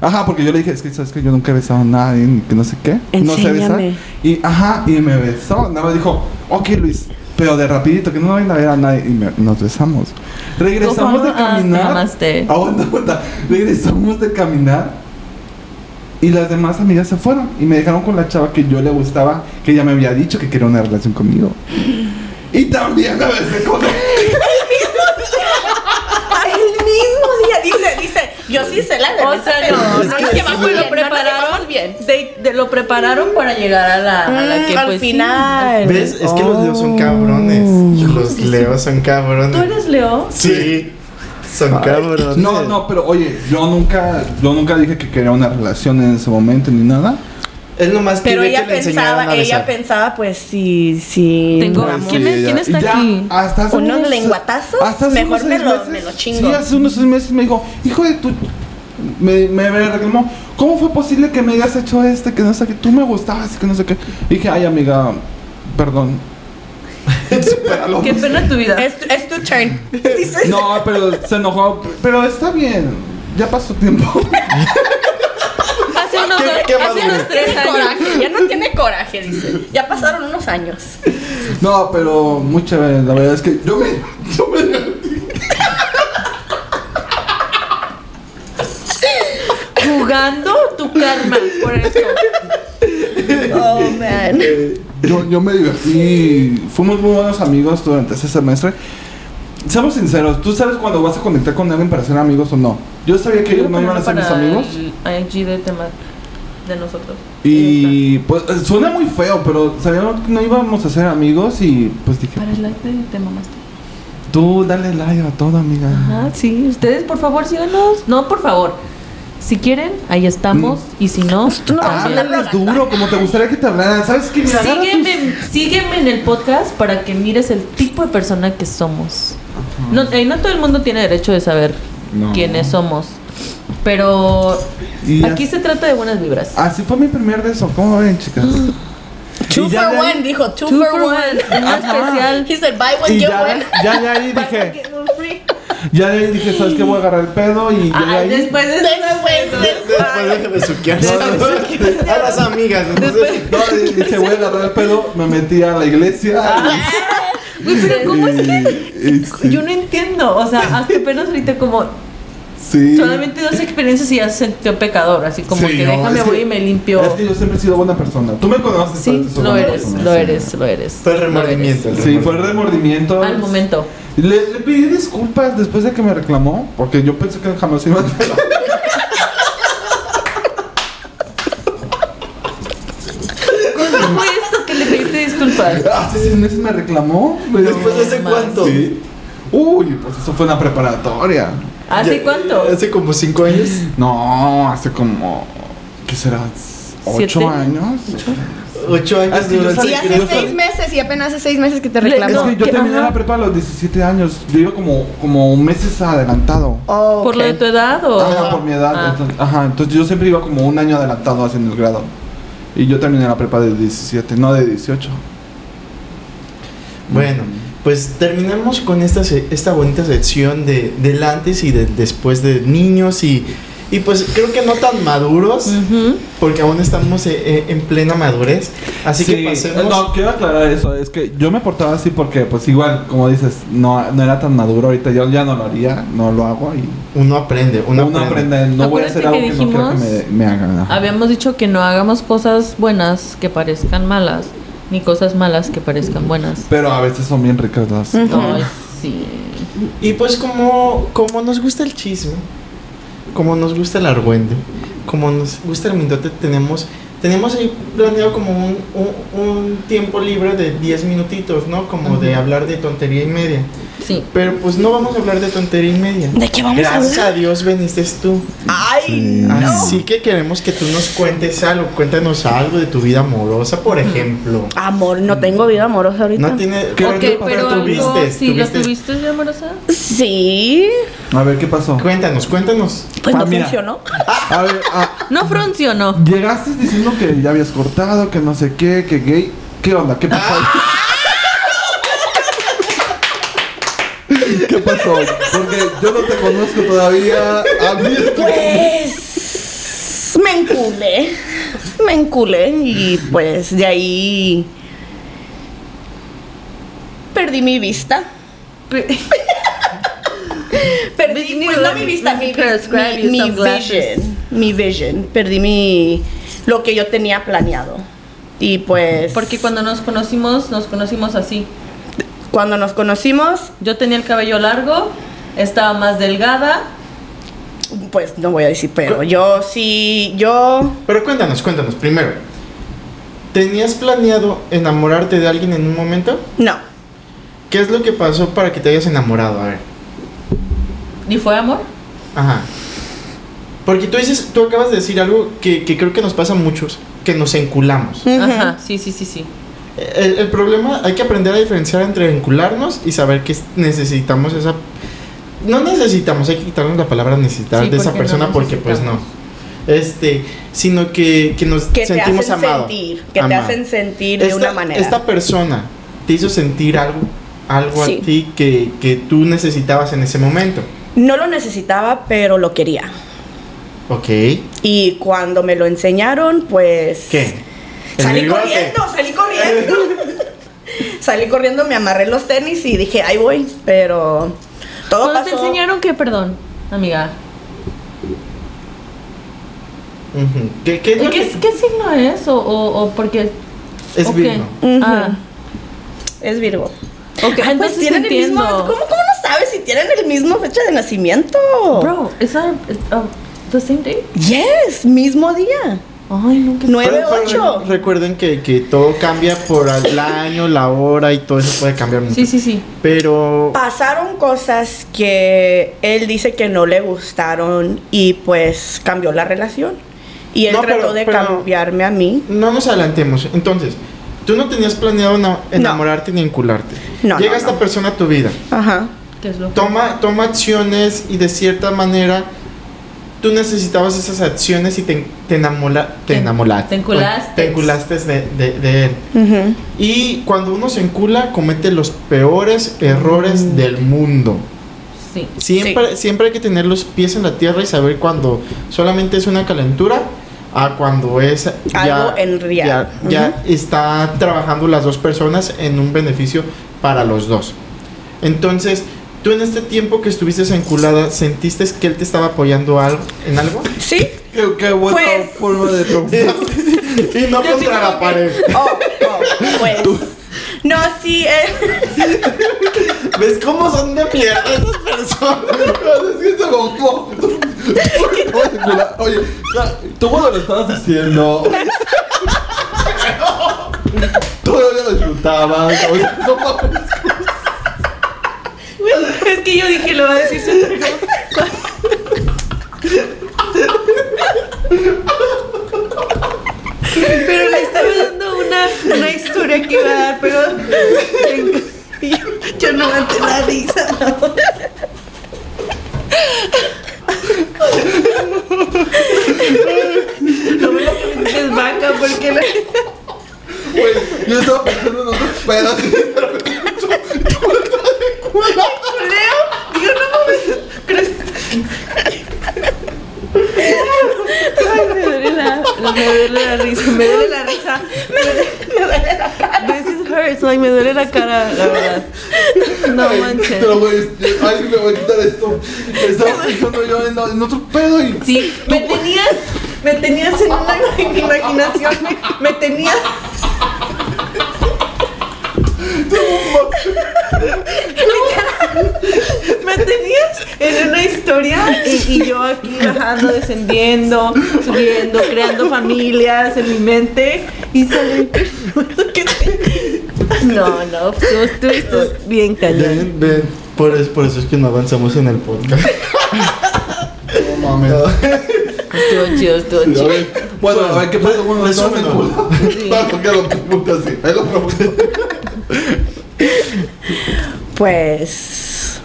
Ajá, porque yo le dije, es que sabes que yo nunca he besado a nadie, ni que no sé qué. No sé besar. Y ajá, y me besó. Nada más dijo, ok Luis, pero de rapidito, que no vayan a ver a nadie. Y me- nos besamos. Regresamos de. Ah, caminar. Aguanta, aguanta. Regresamos de caminar. Y las demás amigas se fueron. Y me dejaron con la chava que yo le gustaba, que ella me había dicho que quería una relación conmigo. Y también me besé con ella. El mismo día, dice, dice, yo sí sé la O verdad. sea, no, es que llevamos lo prepararon bien. De, de- lo prepararon para llegar a la, a la Mm, que al pues, final. al ¿Ves? Es que los leos son cabrones. Los leos son cabrones. ¿Tú eres Leo? Sí. Son cabrones. No, no, pero oye, yo nunca, yo nunca dije que quería una relación en ese momento ni nada. Es lo más que Pero ella que pensaba, a ella pensaba, pues sí, sí. Tengo- vamos. ¿Quién es- ella- quién está y ya aquí? Hasta hace ¿Unos unos- lenguatazos? hasta hace Mejor unos me lo- meses- me lo chingo. Sí, hace unos seis meses me dijo, hijo de tu... Me, me, me reclamó, ¿cómo fue posible que me hayas hecho este, que no sé qué? Tú me gustabas, que no sé qué. Y dije, ay amiga, perdón. Qué pena tu vida. Es, es tu turn. No, pero se enojó. Pero está bien. Ya pasó tiempo. ¿Qué- hace unos tres años. coraje, ya no tiene coraje, dice. Ya pasaron unos años. No, pero muy chévere. La verdad es que yo me... Yo me Jugando tu karma, por eso. Oh, man. Yo, yo me divertí. Fuimos muy buenos amigos durante ese semestre. Seamos sinceros, ¿tú sabes cuando vas a conectar con alguien para ser amigos o no? Yo sabía que ellos no iban a ser mis amigos. el IG de tema de nosotros. Y pues eh, suena muy feo, pero sabíamos que no íbamos a ser amigos y pues dije, Para el live de te mamaste. tú dale like a todo, amiga. Ajá, sí. Ustedes, por favor, síganos. No, por favor. Si quieren, ahí estamos. Y si no, Tú no Háblales duro, como te gustaría que te hablaran. ¿Sabes qué? Mira, agarra tus- sígueme, sígueme en el podcast para que mires el tipo de persona que somos. No, eh, no todo el mundo tiene derecho de saber No. quiénes somos. Pero Y aquí se trata de buenas vibras. Así fue mi primer beso. ¿Cómo ven, chicas? Two Y ya for ahí- one, dijo. Two, Two for, for one. one, especial. He said, buy one, Y get ya, one. ya de ahí dije, ya de ahí dije, ¿sabes qué? Voy a agarrar el pedo y ya de Ah, ahí... después de Después, Después de que besuquearse. A las amigas. entonces- No, dije, voy a agarrar el pedo, me metí a la iglesia. Güey, pero ¿cómo es que yo no entiendo? O sea, hasta apenas ahorita como sí. solamente dos experiencias y ya se sintió pecador, así como Sí, que no, déjame voy que- y me limpio. Es que yo siempre he sido buena persona. Tú me conoces. Sí, lo buena eres, persona, lo sí. eres, lo eres. Fue remordimiento. el Sí, fue el remordimiento. eres. Al momento. Le, le pedí disculpas después de que me reclamó, porque yo pensé que jamás iba a. ¿Cuándo fue esto que le pediste disculpas? Hace seis meses me reclamó. pero- ¿Después de hace cuánto? Sí. Uy, pues eso fue una preparatoria. ¿Hace Ya- cuánto? Hace como cinco años. No, hace como. ¿Qué será? ¿Ocho ¿Siete? años? Ocho años. Yo duró el salí- Sí, hace seis meses y apenas hace seis meses que te Le- Es reclamó. que yo terminé Ajá. la prepa a los 17 años. Yo iba como, como meses adelantado. Oh, ¿Por lo de tu edad o...? Ajá, por mi edad. Ah. Entonces, ajá, entonces yo siempre iba como un año adelantado haciendo el grado. Y yo terminé la prepa de 17, no de 18. Bueno, pues terminamos con esta, se- esta bonita sección de, del antes y del después de niños y, Y pues creo que no tan maduros, porque aún estamos eh, eh, en plena madurez. Así que Sí, pasemos. No, quiero aclarar eso. Es que yo me portaba así porque, pues igual, como dices, no, no era tan maduro. Ahorita yo ya no lo haría, no lo hago y Uno aprende, uno, uno, aprende. aprende. No voy a hacer algo que, que no quiero que me, me hagan. Habíamos dicho que no hagamos cosas buenas que parezcan malas, ni cosas malas que parezcan buenas. Pero a veces son bien ricas las. Ay, sí. Y pues como, como nos gusta el chisme, como nos gusta el argüende, como nos gusta el mindote, tenemos, tenemos ahí planeado como un, un, un tiempo libre de 10 minutitos, ¿no? Como de hablar de tontería y media. Sí. Pero pues no vamos a hablar de tontería y media. ¿De qué vamos a Gracias a Dios veniste tú. Ay, Sí. no. Así que queremos que tú nos cuentes algo. Cuéntanos algo de tu vida amorosa, por ejemplo. Amor, no tengo vida amorosa ahorita. No tiene. Pero algo, ¿Tuviste? sí, ¿lo ¿Tuviste? tuviste de amorosa? Sí, A ver, ¿qué pasó? Cuéntanos, cuéntanos. pues Ah, no mira. funcionó. A ver, ah, No funcionó. llegaste diciendo que ya habías cortado, que no sé qué, que gay. ¿Qué onda? ¿Qué pasó? ¿Qué pasó? Porque yo no te conozco todavía. A mí es que- Pues me enculé. Me enculé y pues de ahí perdí mi vista. Perdí, pues no mi me- vista, mi, mi, mi vision. Mi vision. Perdí mi lo que yo tenía planeado. Y pues Porque cuando nos conocimos, nos conocimos así. cuando nos conocimos, Yo tenía el cabello largo, estaba más delgada. pues no voy a decir, pero yo sí, yo Pero cuéntanos, cuéntanos, primero. ¿Tenías planeado enamorarte de alguien en un momento? no. ¿Qué es lo que pasó para que te hayas enamorado? A ver. ¿Y fue amor? Ajá. Porque tú dices, tú acabas de decir algo que, que creo que nos pasa a muchos, que nos enculamos. Ajá, sí, sí, sí, sí. El, el problema, hay que aprender a diferenciar entre encularnos y saber que necesitamos esa... No necesitamos, hay que quitarnos la palabra necesitar Sí, de esa no persona porque pues no. Este, sino que, que nos que te sentimos hacen amados. sentir, que te hacen sentir de esta, una manera. Esta persona te hizo sentir algo, algo Sí. a ti que, que tú necesitabas en ese momento. No lo necesitaba, pero lo quería. Ok. Y cuando me lo enseñaron, pues ¿Qué? ¿El salí corriendo, salí corriendo. salí corriendo, me amarré los tenis y dije, ahí voy, pero todo ¿Cuándo te pasó. enseñaron qué, perdón, amiga? ¿Qué, qué es ¿Y lo qué, que- qué signo es? ¿O, o, o porque...? Es ok. Virgo. Ah, Es Virgo. Ok, Ah, pues tienen el mismo. ¿cómo, ¿Cómo no sabes si tienen el mismo fecha de nacimiento? Bro, ¿es that uh, the same day? Yes, mismo día. Ay, no, que Nueve, Pero- pero ocho. Recuerden que, que todo cambia por el año, la hora y todo eso puede cambiar mucho. Sí, sí, sí. Pero Pasaron cosas que él dice que no le gustaron y pues cambió la relación. Y él No, trató pero- de pero- cambiarme a mí. no nos adelantemos. Entonces, tú no tenías planeado na- enamorarte ni encularte. No, Llega no, esta no. persona a tu vida. Ajá. ¿Qué es lo que- Toma, toma acciones y de cierta manera tú necesitabas esas acciones y te, te, enamola- te Te- enamoraste. te enculaste. Te enculaste de, de- de él. Ujú. Y cuando uno se encula, comete los peores errores Mm. del mundo. Sí. Siempre, siempre hay que tener los pies en la tierra y saber cuando solamente es una calentura a cuando es Algo en real. Ya, ya está trabajando las dos personas en un beneficio para los dos. Entonces, tú en este tiempo que estuviste enculada, ¿sentiste que él te estaba apoyando algo, en algo? Sí. Qué, qué buena Pues- forma de preguntar. y no Yo contra la que- pared. Oh, oh, pues. No, sí, eh, ¿Ves cómo son de mierda esas personas? Es que se mojó. Oye, ya, tú cuando lo estabas haciendo. Todavía lo disfrutabas. o sea, no mames. Es que yo dije, lo va a decir como- Pero le estaba dando una, una historia que iba a dar, pero no aguanté la risa. No. Lo me dices vaca porque la... Güey, yo estaba pensando en otros pedos. Leo, digo, no mames. ¿Crees? Me duele la, me la risa, me duele la risa. Me, me duele la cara. This is hurts, like me duele la cara, la manches. Pero, güey, ay, me voy a quitar esto. Estaba pensando yo en, en otro pedo y. Sí, me tenías, me tenías en una imaginación, me, me tenías. Me tenías en una historia y, y yo aquí bajando, descendiendo, subiendo, creando familias en mi mente y sale No, no, tú, tú estás bien cañón. Ven, ven. Por, es- por eso es que no avanzamos en el podcast. No mames. Estuvo chido, estuvo A chido. ver, bueno, a ver, ¿qué pasa cuando estás en resúmelo. culo? Claro, porque lo pregunto así. Ahí lo pregunto. Pues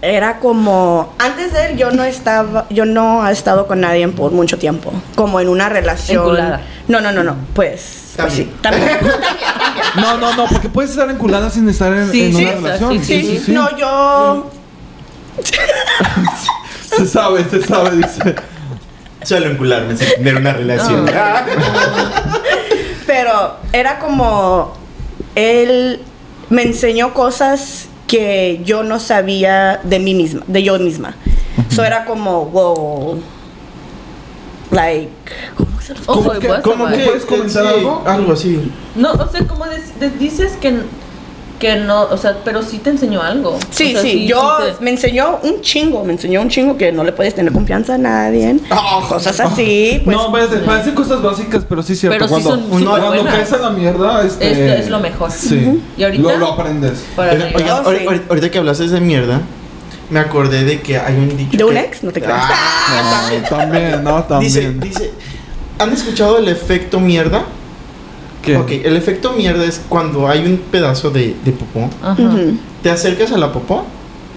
era como antes de él yo no estaba yo no he estado con nadie por mucho tiempo como en una relación Enculada. no no no no pues, pues sí también No, no, no, porque puedes estar enculada sin estar en, Sí, en sí, una exacto, relación. sí, sí, no yo Se sabe, se sabe, dice. Solo encularme sin tener una relación. Ah. pero era como él me enseñó cosas que yo no sabía de mí misma de yo misma eso era como wow like ¿cómo se lo Ojo, ¿Cómo ¿y que- puedes cómo tomar? que- ¿Puedes comentar sí, algo? Algo así. No, o sea, como dices que, que no, o sea, pero sí te enseñó algo. Sí, O sea, sí, yo sí te- me enseñó un chingo, me enseñó un chingo que no le puedes tener confianza a nadie, cosas así, pues no, parece- parecen cosas básicas, pero sí cierto. Pero sí cuando son cuando superbuenas. caes a la mierda, este. Esto es lo mejor. Sí. Y ahorita, Lo, lo aprendes. para oigan, Oh, ahori- sí. ahori- ahorita que hablaste de mierda, me acordé de que hay un dicho. de un que- ex, no te creas. Ah, No, también, no, también. dice, dice, ¿han escuchado el efecto mierda? ¿Qué? Ok, el efecto mierda es cuando hay un pedazo de, de popó. Ajá. ¿Te acercas a la popó?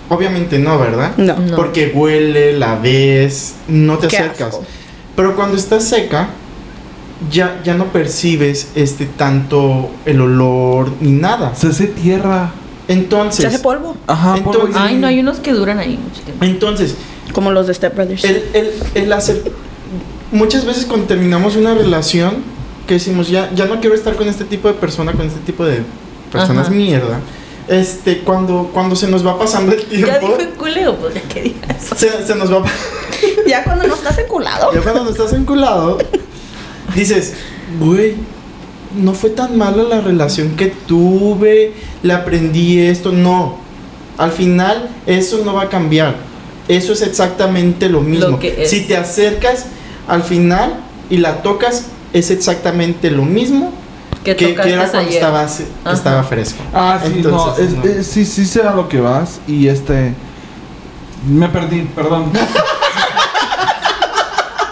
Obviamente no, ¿verdad? No. No. Porque huele, la ves, no te Qué acercas. asco. Pero cuando está seca, ya, ya no percibes este tanto el olor ni nada. Se hace tierra. Entonces, Se hace polvo, Ajá, Entonces- polvo Ay, no, hay unos que duran ahí mucho tiempo. entonces, como los de Step Brothers. el, el, el hacer muchas veces cuando terminamos una relación que decimos ya ya no quiero estar con este tipo de persona con este tipo de personas Ajá. mierda este cuando cuando se nos va pasando el tiempo Ya dijo en culeo, pues ya que digas. se, se nos va ya cuando no estás enculado. ya cuando no estás enculado dices güey no fue tan mala la relación que tuve le aprendí esto no al final eso no va a cambiar eso es exactamente lo mismo que es. si te acercas al final y la tocas es exactamente lo mismo Que que, que era cuando ayer. estaba, estaba fresco Ah, sí, Entonces, no, no. es- es- sí, sí sé a lo que vas. Y este. Me perdí, perdón.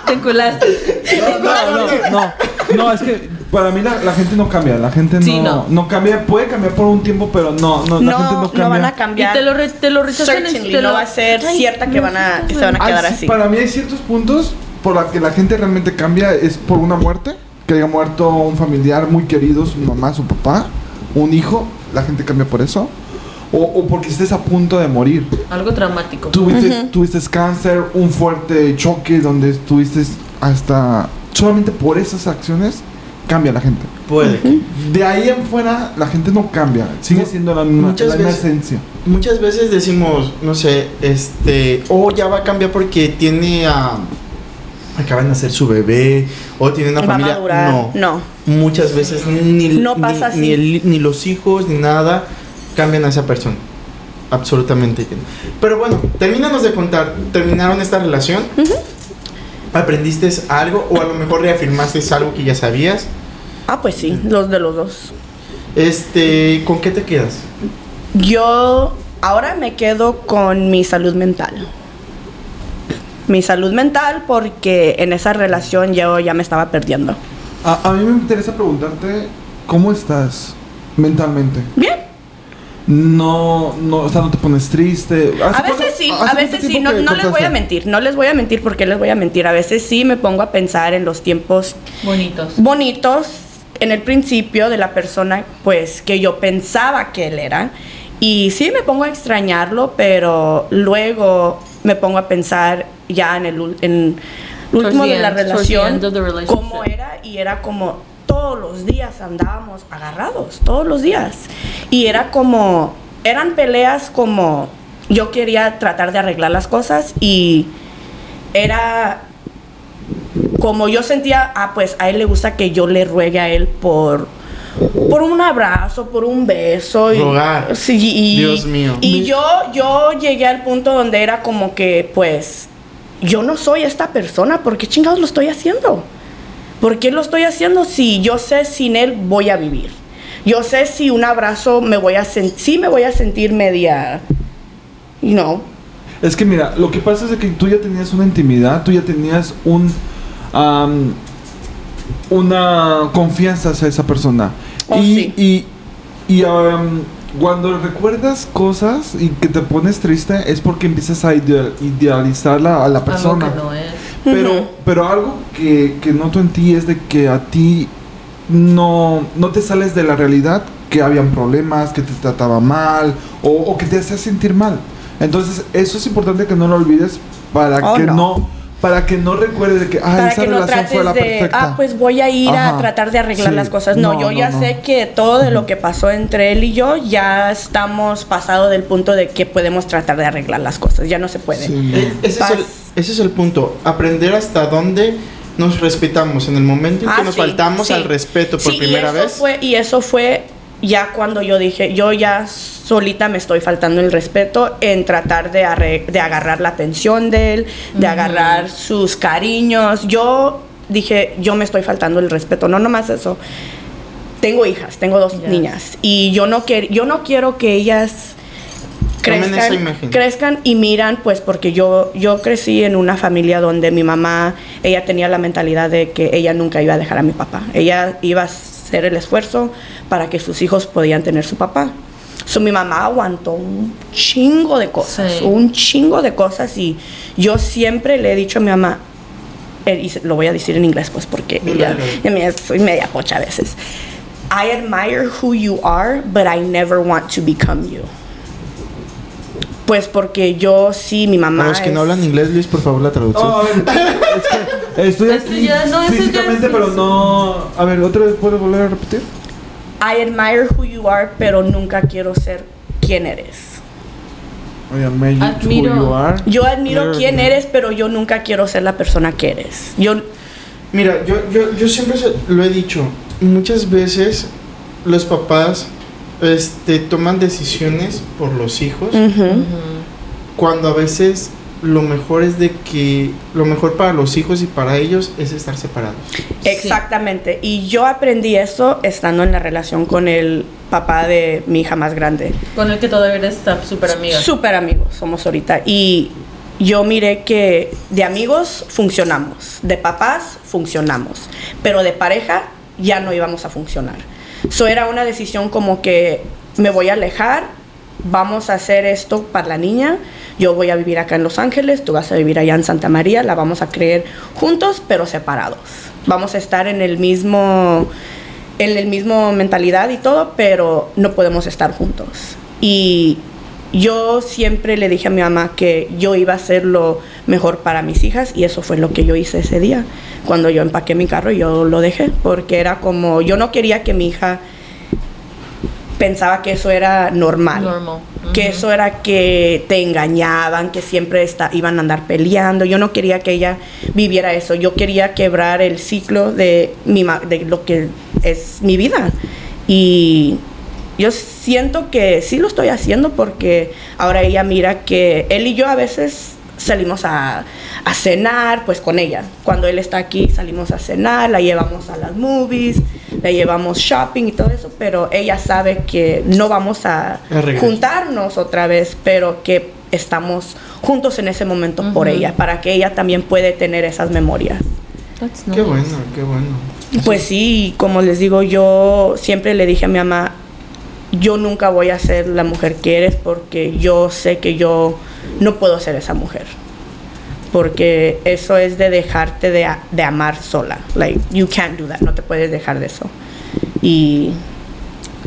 Te enculaste. No, no, no, no. No, es que para mí la, la gente no cambia. La gente no, Sí, no. no. cambia. Puede cambiar por un tiempo, pero no, no, la No, gente no no, cambia. van a Y cambiar. te lo, re- te lo rechazan. Te no lo- va a ser Ay, cierta que no, van a- que se van a Ay, quedar sí, así. Para mí hay ciertos puntos por la que la gente realmente cambia. Es por una muerte. Que haya muerto un familiar muy querido, su mamá, su papá, un hijo. La gente cambia por eso. O, o porque estés a punto de morir. Algo traumático. Tuviste, tuviste cáncer, un fuerte choque donde estuviste hasta... Solamente por esas acciones cambia la gente. puede. De ahí en fuera la gente no cambia. Sigue siendo la misma, muchas la misma veces- esencia. muchas veces decimos no sé este o ya va a cambiar porque tiene a acaba de nacer su bebé o tiene una Va familia madurar. no No. muchas veces ni, No pasa ni, así. el- ni los hijos ni nada cambian a esa persona absolutamente que no. pero bueno termínanos de contar terminaron esta relación aprendiste algo o a lo mejor reafirmaste algo que ya sabías Ah, pues sí, los de los dos. este con qué te quedas Yo ahora me quedo con mi salud mental. Mi salud mental porque en esa relación yo ya me estaba perdiendo. A, a mí me interesa preguntarte cómo estás mentalmente. Bien. No, no, o sea, no te pones triste. A ¿Hace veces cuánto- sí, a veces sí, no, no les voy a mentir, no les voy a mentir porque les voy a mentir. A veces sí me pongo a pensar en los tiempos Bonitos. bonitos en el principio de la persona pues que yo pensaba que él era y sí me pongo a extrañarlo pero luego me pongo a pensar ya en el en último the de la end, relación, cómo era y era como todos los días andábamos agarrados, todos los días. Y era como, eran peleas como yo quería tratar de arreglar las cosas y era como yo sentía, ah, pues a él le gusta que yo le ruegue a él por por un abrazo, por un beso y Rogar. sí, y, Dios mío. Y Mi- yo yo llegué al punto donde era como que pues yo no soy esta persona, ¿por qué chingados lo estoy haciendo? ¿Por qué lo estoy haciendo si yo sé sin él voy a vivir? Yo sé si un abrazo me voy a sentir, sí me voy a sentir media, you know, Es que mira, lo que pasa es que tú ya tenías una intimidad, tú ya tenías un una confianza hacia esa persona. Oh, y sí. y, y, cuando recuerdas cosas y que te pones triste es porque empiezas a idea- idealizar la- a la Algo persona. que no es. Pero, pero algo que, que noto en ti es de que a ti no, no te sales de la realidad, que habían problemas, que te trataba mal o, o que te hacía sentir mal. Entonces, eso es importante que no lo olvides para Oh, que no. no. Para que no recuerdes de que ah, para esa que no relación trates fue la de, perfecta. ah, pues voy a ir Ajá. a tratar de arreglar Sí. las cosas. No, No, yo no, ya no. sé que todo de lo que pasó entre él y yo ya estamos pasado del punto de que podemos tratar de arreglar las cosas. Ya no se puede. Sí. Eh, ese, es el, ese es el punto. Aprender hasta dónde nos respetamos. En el momento en que Ah, nos sí, faltamos sí. al respeto por Sí, y primera eso vez. Fue, y eso fue ya cuando yo dije, yo ya solita me estoy faltando el respeto en tratar de, arre- de agarrar la atención de él, de agarrar sus cariños. Yo dije, yo me estoy faltando el respeto. No nomás eso. Tengo hijas, tengo dos Yes. niñas y yo no, quer- yo no quiero que ellas crezcan, crezcan y miran, pues porque yo, yo crecí en una familia donde mi mamá, ella tenía la mentalidad de que ella nunca iba a dejar a mi papá. Ella iba a hacer el esfuerzo para que sus hijos podían tener su papá. So, mi mamá aguantó un chingo de cosas, Sí. un chingo de cosas y yo siempre le he dicho a mi mamá, eh, y se- lo voy a decir en inglés pues porque ella, me- soy media pocha a veces. I admire who you are, but I never want to become you. Pues porque yo sí, mi mamá. Para los que no es- hablan inglés, Luis, por favor, la traducción. No, a ver, es que estoy aquí no, ya físicamente, es- pero no. A ver, otra vez puedes volver a repetir. I admire who you are, pero nunca quiero ser quien eres. I Admiro. who you are. Yo admiro quién eres, pero yo nunca quiero ser la persona que eres. Yo Mira, yo, yo, yo siempre lo he dicho. Muchas veces los papás este, toman decisiones por los hijos. Cuando a veces lo mejor es de que lo mejor para los hijos y para ellos es estar separados. Exactamente. Y yo aprendí eso estando en la relación con el papá de mi hija más grande. Con el que todavía eres está súper amiga. Súper amigos somos ahorita. Y yo miré que de amigos funcionamos, de papás funcionamos, pero de pareja ya no íbamos a funcionar. Eso era una decisión como que me voy a alejar, vamos a hacer esto para la niña, yo voy a vivir acá en Los Ángeles, tú vas a vivir allá en Santa María, la vamos a creer juntos pero separados. Vamos a estar en el mismo en el mismo mentalidad y todo, pero no podemos estar juntos. Y yo siempre le dije a mi mamá que yo iba a hacer lo mejor para mis hijas y eso fue lo que yo hice ese día. Cuando yo empaqué mi carro, yo lo dejé porque era como, yo no quería que mi hija pensaba que eso era normal. Normal. Que eso era que te engañaban, que siempre está, iban a andar peleando. Yo no quería que ella viviera eso. Yo quería quebrar el ciclo de, mi, de lo que es mi vida. Y yo siento que sí lo estoy haciendo porque ahora ella mira que él y yo a veces salimos a, a cenar pues con ella. Cuando él está aquí salimos a cenar, la llevamos a las movies, la llevamos shopping y todo eso, pero ella sabe que no vamos a juntarnos otra vez, pero que estamos juntos en ese momento por Ujú. ella, para que ella también puede tener esas memorias. That's Qué nice. bueno, qué bueno. Pues sí, como les digo, yo siempre le dije a mi mamá, yo nunca voy a ser la mujer que eres porque yo sé que yo no puedo ser esa mujer. Porque eso es de dejarte de, de amar sola. Like, you can't do that, no te puedes dejar de eso. Y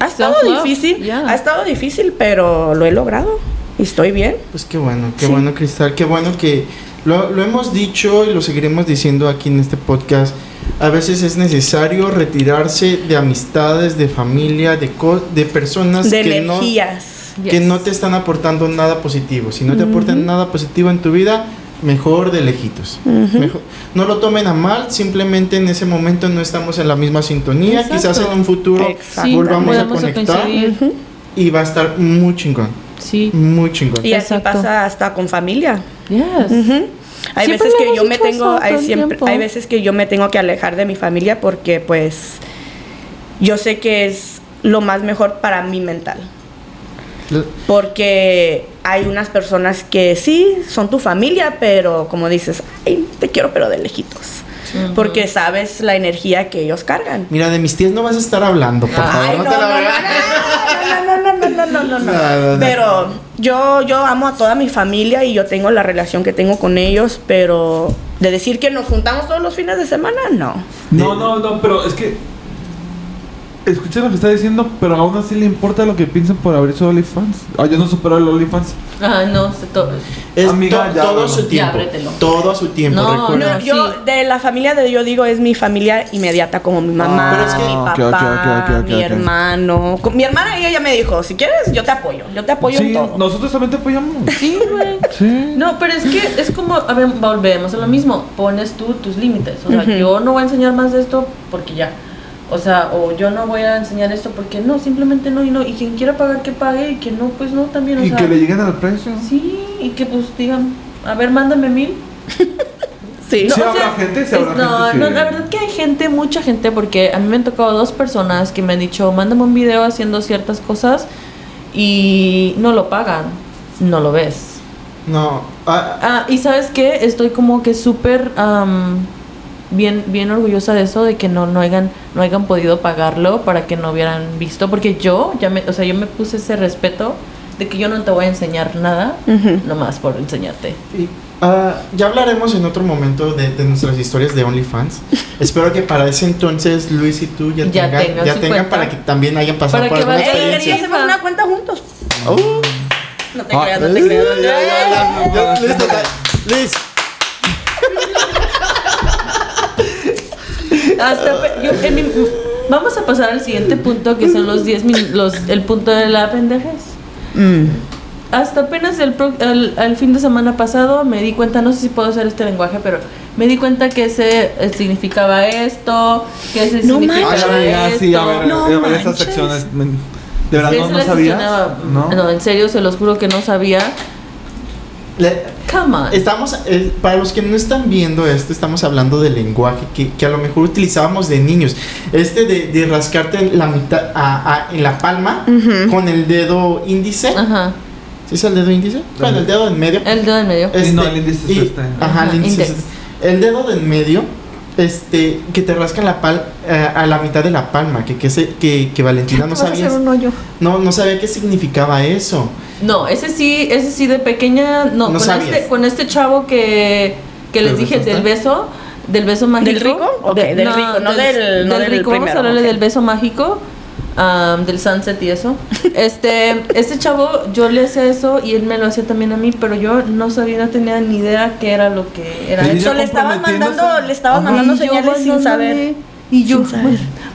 ha estado difícil, yeah. ha estado difícil, pero lo he logrado y estoy bien. Pues qué bueno, qué Sí. bueno, Cristal. Qué bueno que Lo, lo hemos dicho y lo seguiremos diciendo aquí en este podcast. A veces es necesario retirarse de amistades, de familia, de, co- de personas De que no, energías. que Yes. no te están aportando nada positivo. Si no te aportan nada positivo en tu vida, mejor de lejitos. Mejor- no lo tomen a mal, simplemente en ese momento no estamos en la misma sintonía. Exacto. Quizás en un futuro Exacto. Sí, volvamos a volvamos a conectar. Ujú. y va a estar muy chingón. Sí. Muy chingón. Y así Exacto. pasa hasta con familia. Yes. Hay Siempre veces que yo me tengo, hay siempre, tiempo. hay veces que yo me tengo que alejar de mi familia porque pues yo sé que es lo más mejor para mi mental. Porque hay unas personas que sí son tu familia, pero como dices, ay, te quiero pero de lejitos. Porque sabes la energía que ellos cargan. Mira, de mis tías no vas a estar hablando, por favor. Ay, no, no, te la no, no, no, no, no, no, no, no, no, No, no. Pero yo, yo amo a toda mi familia y yo tengo la relación que tengo con ellos, pero de decir que nos juntamos todos los fines de semana, no. No, no, no, pero es que. Escucha lo que está diciendo, pero aún así le importa lo que piensen por abrir su OnlyFans. Ah, yo no supero el OnlyFans. Ah, no, se to- Es Amiga, to- ya, todo bueno. su Ya, tiempo. ábretelo. todo a su tiempo, No, recuerda. No, sí. yo, de la familia de yo digo, es mi familia inmediata, como mi mamá, pero es que- mi papá, mi hermano. Con- Mi hermana, ella ya me dijo, si quieres, yo te apoyo, yo te apoyo en Sí, todo. nosotros también te apoyamos. Sí, güey. Sí. No, pero es que es como, a ver, volvemos a lo mismo. Pones tú tus límites. O sea, yo no voy a enseñar más de esto porque ya. O sea, o yo no voy a enseñar esto porque no, simplemente no y no. Y quien quiera pagar, que pague. Y quien no, pues no, también. O Y sea, que le lleguen al precio. Sí, y que pues digan, a ver, mándame mil. Sí. Sí o habrá gente, habrá es- no, gente, sí. no, la verdad que hay gente, mucha gente, porque a mí me han tocado dos personas que me han dicho, mándame un video haciendo ciertas cosas y no lo pagan, no lo ves. No. ah, Ah, y sabes qué, estoy como que súper am, bien, bien orgullosa de eso, de que no, no hayan, no hayan podido pagarlo para que no hubieran visto, porque yo ya me, o sea, yo me puse ese respeto de que yo no te voy a enseñar nada, Ujú. nomás por enseñarte. y, ah, ya hablaremos en otro momento de, de nuestras historias de OnlyFans. Espero que para ese entonces Luis y tú ya, Ya tengan, tengan ya tengan cuenta. para que también hayan pasado Para por que alguna vayan- Ey, ¿y experiencia. hacemos una cuenta juntos? Oh. No te Ah, creas, no te creas. listo, ya. ya. Luis. Hasta yo- en mi- vamos a pasar al siguiente punto, que son los 10 minutos, el punto de la pendejez. Mm. Hasta apenas el, pro- el, el fin de semana pasado me di cuenta, no sé si puedo usar este lenguaje, pero me di cuenta que ese eh, significaba esto, que ese No significaba Ay, manches. amiga, sí, a ver, No a ver esas manches. secciones. men, ¿De verdad Que no, no mencionaba. ¿No? No, en serio, se los juro que no sabía. Le- Come on. Estamos, eh, para los que no están viendo esto, estamos hablando del lenguaje que, que a lo mejor utilizábamos de niños. Este de, de rascarte la mitad a- a- en la palma Ujú. con el dedo índice. Ajá. ¿Sí es el dedo índice? Bueno, el dedo en medio. El dedo en medio. Sí, no, el índice es y- este. Ajá, el índice es este. El dedo de en medio, este, que te rascan la pal eh, a la mitad de la palma, que, que, se- que, que Valentina no sabía. No, no sabía qué significaba eso. No, ese sí, ese sí de pequeña, no, No con, este, con este chavo que, que les ¿Del dije del beso, del beso mágico. ¿Del rico? Ok, del rico, no del- no del rico. Vamos a hablarle del beso mágico, am, del sunset y eso. Este, este chavo, yo le hacía eso y él me lo hacía también a mí, pero yo no sabía, no tenía ni idea qué era lo que era Y eso. So, le estabas comprometiéndose. mandando, le estabas Ajá. mandando señales sin saber. Y yo, pero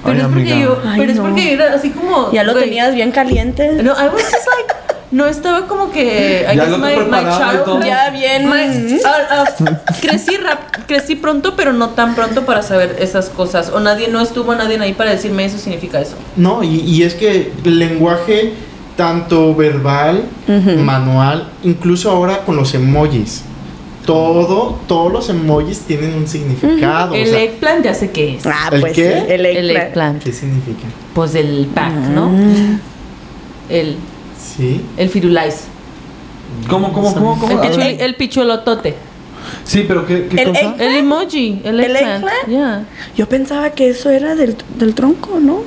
Ay, es porque amiga. yo, Ay, pero es no. porque era así como. Ya lo tenías bien caliente. No, I was just like, no estaba como que. I Ya guess lo my, my Ya bien. my- ah, ah, crecí rap, crecí pronto, pero no tan pronto para saber esas cosas. O nadie, no estuvo nadie ahí para decirme eso significa eso. No, y, y es que el lenguaje, tanto verbal, manual, incluso ahora con los emojis. Todo, todos los emojis tienen un significado. o el sea, eggplant ya sé qué es. Ah, ¿El pues qué? sí, el el eggplant. eggplant. ¿Qué significa? Pues el pack, ¿no? Mm. El, Sí. el firulais. ¿Cómo, cómo, cómo? cómo? El, pichuli- el pichuelotote. Sí, pero ¿qué, qué El cosa? egg- El emoji. El ¿El eggplant. eggplant? Yeah. Yo pensaba que eso era del, del tronco, ¿no?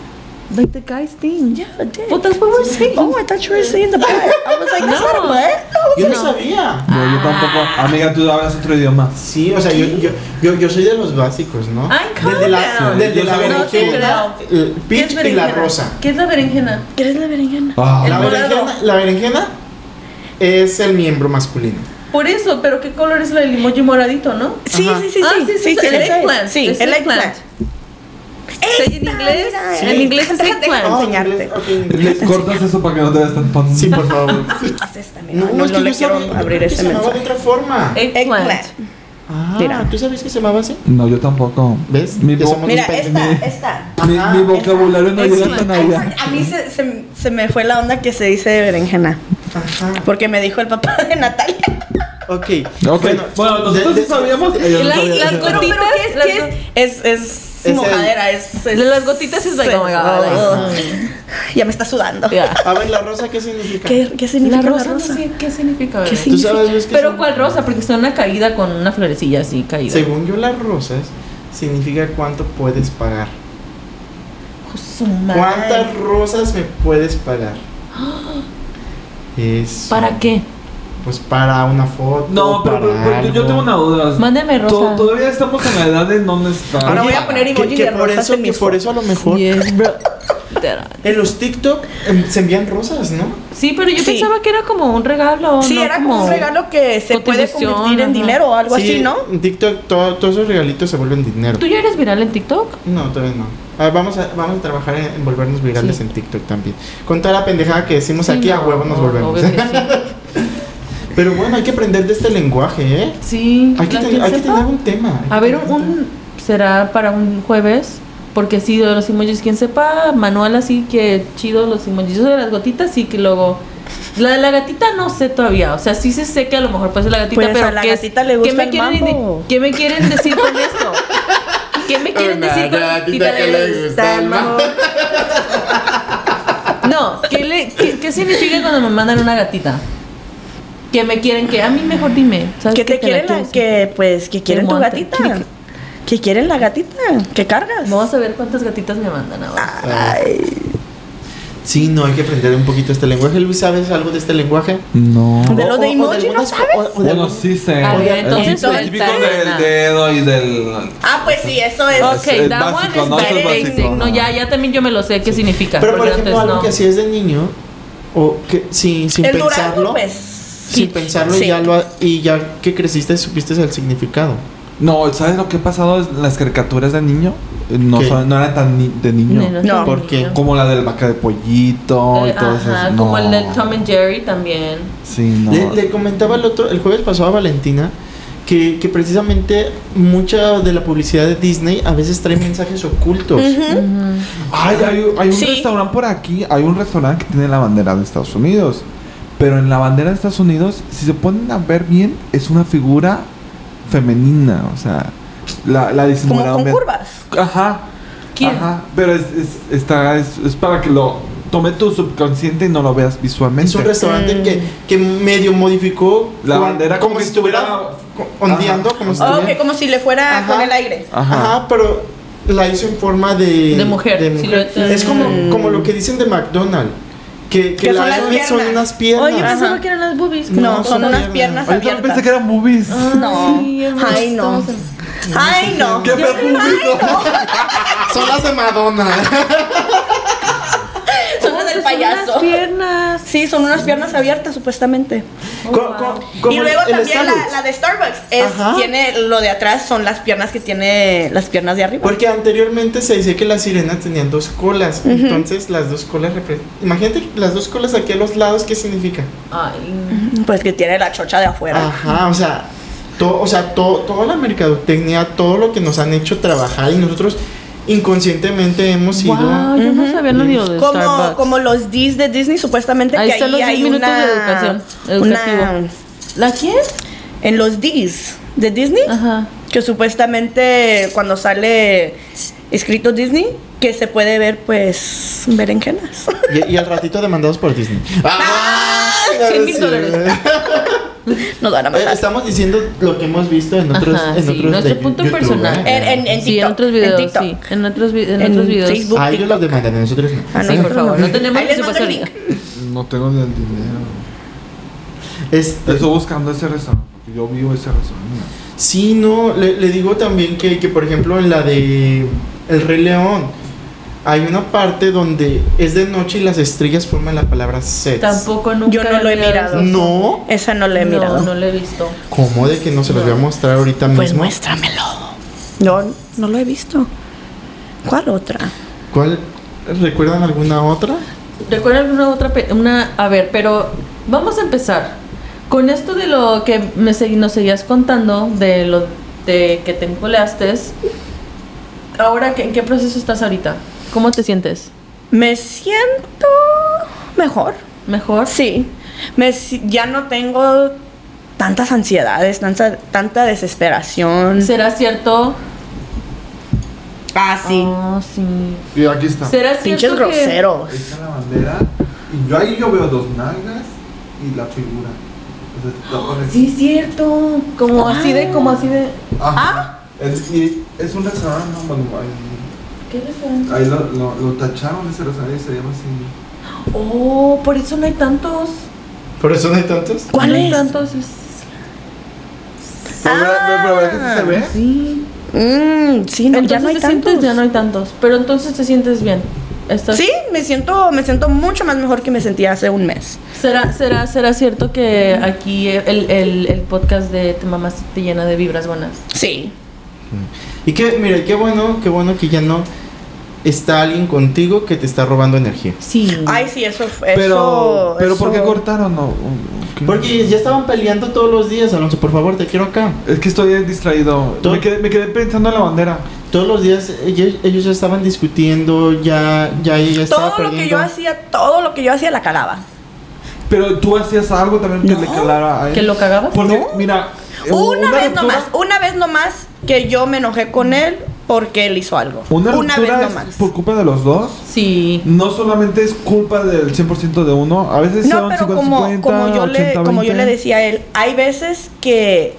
Like the guy's thing. Yeah, I did. Well, that's what we're saying. Oh, I thought you were saying the back. I was like, that's No. not a butt. Yo no, No. sabía. No, yo tampoco. Amiga, tú hablas otro idioma. Sí, o sea, yo, yo, yo, yo soy de los básicos, ¿no? Ay, desde la, down. desde la No, berenjena, el ¿Qué es peach y la berenjena? rosa. ¿Qué es la berenjena? ¿Quieres la berenjena? Ah, La berenjena, la berenjena es el miembro masculino. Por eso, pero ¿qué color es el emoji moradito, no? Sí, Ajá. sí, sí, Ah, sí, sí, sí, sí, sí, sí, el es. eggplant, Sí, es el eggplant. Sí, en inglés, mira, en inglés es déjame- enseñarte. Cortas eso para que no te veas tan pan. Sí, por favor. Haces también. No, No, no, que le quiero sabía abrir ese se llamaba de mensaje. otra forma. Eggplant. Ah, Mira. ¿tú sabías que se llamaba así? No, yo tampoco. ¿Ves? Mi, Mira, esta, esta. mi, Ajá, mi vocabulario no llega tan allá. A mí se, se, se me fue la onda que se dice berenjena. Ajá. Porque me dijo el papá de Natalia. Ok. Ok. Bueno, nosotros de- sí sabíamos. no Las- las gotitas, pero ¿qué es? las ¿Qué es? Es, es Es mojadera, es, las gotitas es like, oh my God, like, Ya me está sudando. Yeah. A ver, la rosa, ¿qué significa? ¿Qué, qué significa La la rosa, rosa? no sé qué significa. ¿Qué bebé? ¿Tú sabes Luis, qué Pero son- ¿cuál rosa? Porque está una caída con una florecilla así caída. Según yo, las rosas significa cuánto puedes pagar. Oh. ¿Cuántas rosas me puedes pagar? ¿Para qué? Pues para una foto. No, pero, pero- para pero yo- tengo una duda. Mándeme rosa. To- Todavía estamos en la edad de no necesitar. Ahora voy a poner que- emoji que de por rosas eso, en que mis por fotos. eso a lo mejor Yes, bro. Literal. en los TikTok em, se envían rosas, ¿no? Sí, pero yo Sí. pensaba que era como un regalo. Sí, no era como un regalo que se puede convertir en ajá. dinero o algo Sí, así, ¿no? En TikTok todo- todos esos regalitos se vuelven dinero. ¿Tú ya eres viral en TikTok? No, todavía no. Ah, vamos, a, vamos a trabajar en, en volvernos virales Sí. en TikTok también. Con toda la pendejada que decimos Sí, aquí, a huevo nos no, volvemos. Pero bueno, hay que aprender de este lenguaje, ¿eh? Sí. Hay que, la ten- hay que tener un tema. A ver, un, un- será para un jueves. Porque sí, de los emojis, quien sepa, manual así que chido los emojis. De las gotitas, sí que luego. La de la gatita no sé todavía. O sea, sí se sé que a lo mejor puede ser la gatita, Pues pero a la ¿qué es- gatita le ¿qué gusta me el quieren mambo. ¿Qué me quieren decir con esto? ¿Qué me quieren Una decir con gatita que le gusta el mambo. No, ¿qué, le, qué, qué significa cuando me mandan una gatita? Que me quieren que a mí mejor dime. ¿sabes Que te quieren, la, sí. que pues, que quieren tu gatita. Que quieren la gatita, que cargas. Vamos a ver cuántas gatitas me mandan ahora. Ay, Sí, no, hay que aprender un poquito este lenguaje. Luis, ¿sabes algo de este lenguaje? No. De O- los de emoji, ¿no sabes? o- o de Bueno, sí sé. A ver, El entonces típico del dedo y del. Ah, pues sí, eso es. Ok, es that básico, one ¿no? is es very basic. No, ya, ya también yo me lo sé qué significa. Pero por ejemplo, antes algo no. que hacías de niño, o que sin, sin el pensarlo, durazno, pues. Sin pensarlo Sí. y, ya lo, y ya que creciste supiste el significado. No, ¿sabes lo que ha pasado en las caricaturas de niño? Eh, No, son, no eran tan ni- de niño. Ni- No. ¿Por qué? Como la del vaca de pollito Eh, y todo eso. No. como el del Tom and Jerry también. Sí, no. Le, le comentaba el otro, el jueves pasado a Valentina que, que precisamente mucha de la publicidad de Disney a veces trae mensajes ocultos. Ay, hay, hay un Sí. restaurante por aquí. Hay un restaurante que tiene la bandera de Estados Unidos. Pero en la bandera de Estados Unidos, si se ponen a ver bien, es una figura femenina. O sea, la, la Como disimularon con curvas. Ajá. ¿Quién? Ajá. Pero es, es, está, es, es para que lo tome tu subconsciente y no lo veas visualmente. Es un restaurante Mm. que, que medio modificó La bandera como como si estuviera ondeando, como si Oh, estuviera. ok, como si le fuera Ajá. con el aire. Ajá. Ajá, pero la hizo en forma de, De mujer, silueta. Es como, Mm. como lo que dicen de McDonald's. Que, que son las Iron son piernas. unas piernas. Oye, yo pensaba Ajá. que eran las boobies. No, No, son son unas piernas. piernas Ay, yo abiertas. pensé que eran movies. No. Sí, Ay, no. Ay, no. ¿Qué fue público? Son las de Madonna. Del Son payaso. unas piernas. Sí, son unas piernas abiertas supuestamente. Oh, wow. y luego también la, de Starbucks es, tiene lo de atrás son las piernas que tiene las piernas de arriba. Porque anteriormente se decía que las sirenas tenían dos colas. Entonces las dos colas Imagínate las dos colas aquí a los lados, ¿qué significa? Ay, Pues que tiene la chocha de afuera. Ajá, o sea, to- o sea to- toda la mercadotecnia, todo lo que nos han hecho trabajar y nosotros inconscientemente hemos ido. wow, yo no sabía ni lo de Como, Starbucks. como los Ds de Disney, supuestamente Ahí que están ahí los 10 hay minutos una, de educación, una-. ¿La quién? en los Ds de Disney, Ajá. que supuestamente cuando sale escrito Disney, que se puede ver pues berenjenas. Y, y al ratito demandados por Disney. ¡Ah! 100 mil dólares. Nos van a Eh, matar. Estamos diciendo lo que hemos visto en otros, Ajá, en sí, otros nuestro de punto YouTube, personal. ¿eh? En- en- en sí, en otros en videos, TikTok. sí. En otros, vi- en En otros videos. Facebook. Ah, ellos los demandan, nosotros no. Ah, sí, por favor, no tenemos presupuesto. No tengo ni el dinero. Este, Estoy buscando ese restaurante. Porque yo vivo ese restaurante. Sí, no, le, le digo también que, que, por ejemplo, en la de El Rey León, hay una parte donde es de noche y las estrellas forman la palabra sex. Tampoco nunca. Yo no lo he mirado. No. Esa no la he mirado. No, lo he visto. ¿Cómo de que no se los voy a mostrar ahorita Pues mismo? muéstramelo. No, no lo he visto. ¿Cuál otra? ¿Cuál? ¿Recuerdan alguna otra? ¿Recuerdan alguna otra? Una, a ver, pero vamos a empezar. Con esto de lo que me segui- nos seguías contando, de lo de que te encoleaste, ahora, ¿qué- ¿en qué proceso estás ahorita? ¿Cómo te sientes? Me siento mejor. ¿Mejor? Sí. Me, ya no tengo tantas ansiedades, tanta, tanta desesperación. ¿Será cierto? Ah, sí. Ah, sí. Y aquí está. ¿Será Pinches cierto que- groseros. Ahí está la bandera. Y yo ahí yo veo dos nalgas y la figura. Pones- Sí, cierto. Como así de, como así de. Ajá. Es, y es un restaurante, no, ¿Qué restaurante? ahí lo, lo, lo tacharon ese restaurante y se llama así. Oh, por eso no hay tantos. ¿Por eso no hay tantos? ¿Cuál no hay tantos. es- Pero, pero, pero, pero, ¿qué se ve? Sí. Mm, sí, no, entonces ya no hay te tantos. sientes, ya no hay tantos. Pero entonces te sientes bien. Estás- Sí, me siento, me siento mucho más mejor que me sentía hace un mes. ¿Será, será, ¿Será cierto que aquí el, el, el podcast de Te Mamás te llena de vibras buenas? Sí. Y que, mira, qué bueno, qué bueno que ya no está alguien contigo que te está robando energía. Sí. Ay, sí, eso fue. Pero, eso, pero ¿por qué cortaron? No, ¿qué? Porque ya estaban peleando todos los días, Alonso, por favor, te quiero acá. Es que estoy distraído. Me quedé, me quedé pensando en la bandera. Todos los días ellos, ellos ya estaban discutiendo, ya, ya ella estaba Todo lo que yo hacía, todo lo que yo hacía la calaba. Pero tú hacías algo también que No. le calara a él. ¿Que lo cagabas? Porque, No. mira, Una, vez ruptura- nomás, una vez nomás que yo me enojé con él porque él hizo algo. Una, vez ruptura es nomás. por culpa de los dos. Sí. No solamente es culpa del 100% de uno, a veces No, son pero 50, como, 50, como, yo le, 80, como yo 20. le decía a él, hay veces que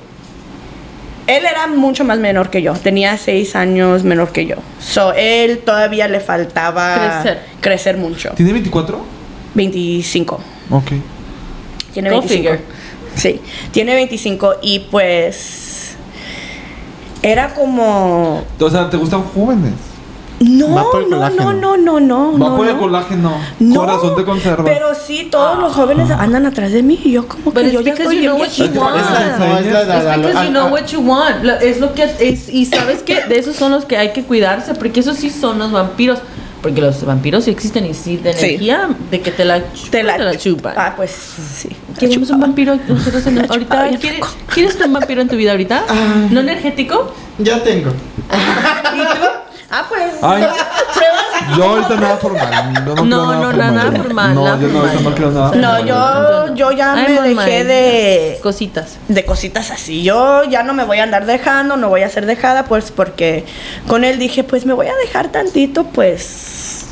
él era mucho más menor que yo, tenía seis años menor que yo. So, él todavía le faltaba Crecer. crecer mucho. ¿Tiene 24? 25. Ok. Tiene Go 25. figure. Sí, tiene 25 y pues era como O sea, ¿te gustan jóvenes? no, no, no, no, no, no. Va no, por el no. colágeno. No, Corazón te conserva. Pero sí, todos los jóvenes andan atrás de mí y yo como que yo ya estoy you bien know what you viejita. want. Es because you know what you want. Es lo que es, y sabes que de esos son los que hay que cuidarse, porque esos sí son los vampiros. Porque los vampiros sí existen y sí de Sí. energía, de que te la, chupan, Te la, chupan. Ah, pues sí. Queremos un vampiro nosotros en- ahorita. ¿quieres. ¿Quieres un vampiro en tu vida ahorita? Ah. ¿No energético? Ya tengo. Ah, pues. Ay, yo ahorita nada formal. No, No, no, nada formal, No, nada yo formal. no nada No, yo, yo ya me dejé de, Cositas. de cositas así. Yo ya no me voy a andar dejando, no voy a ser dejada, pues porque con él dije, pues me voy a dejar tantito, pues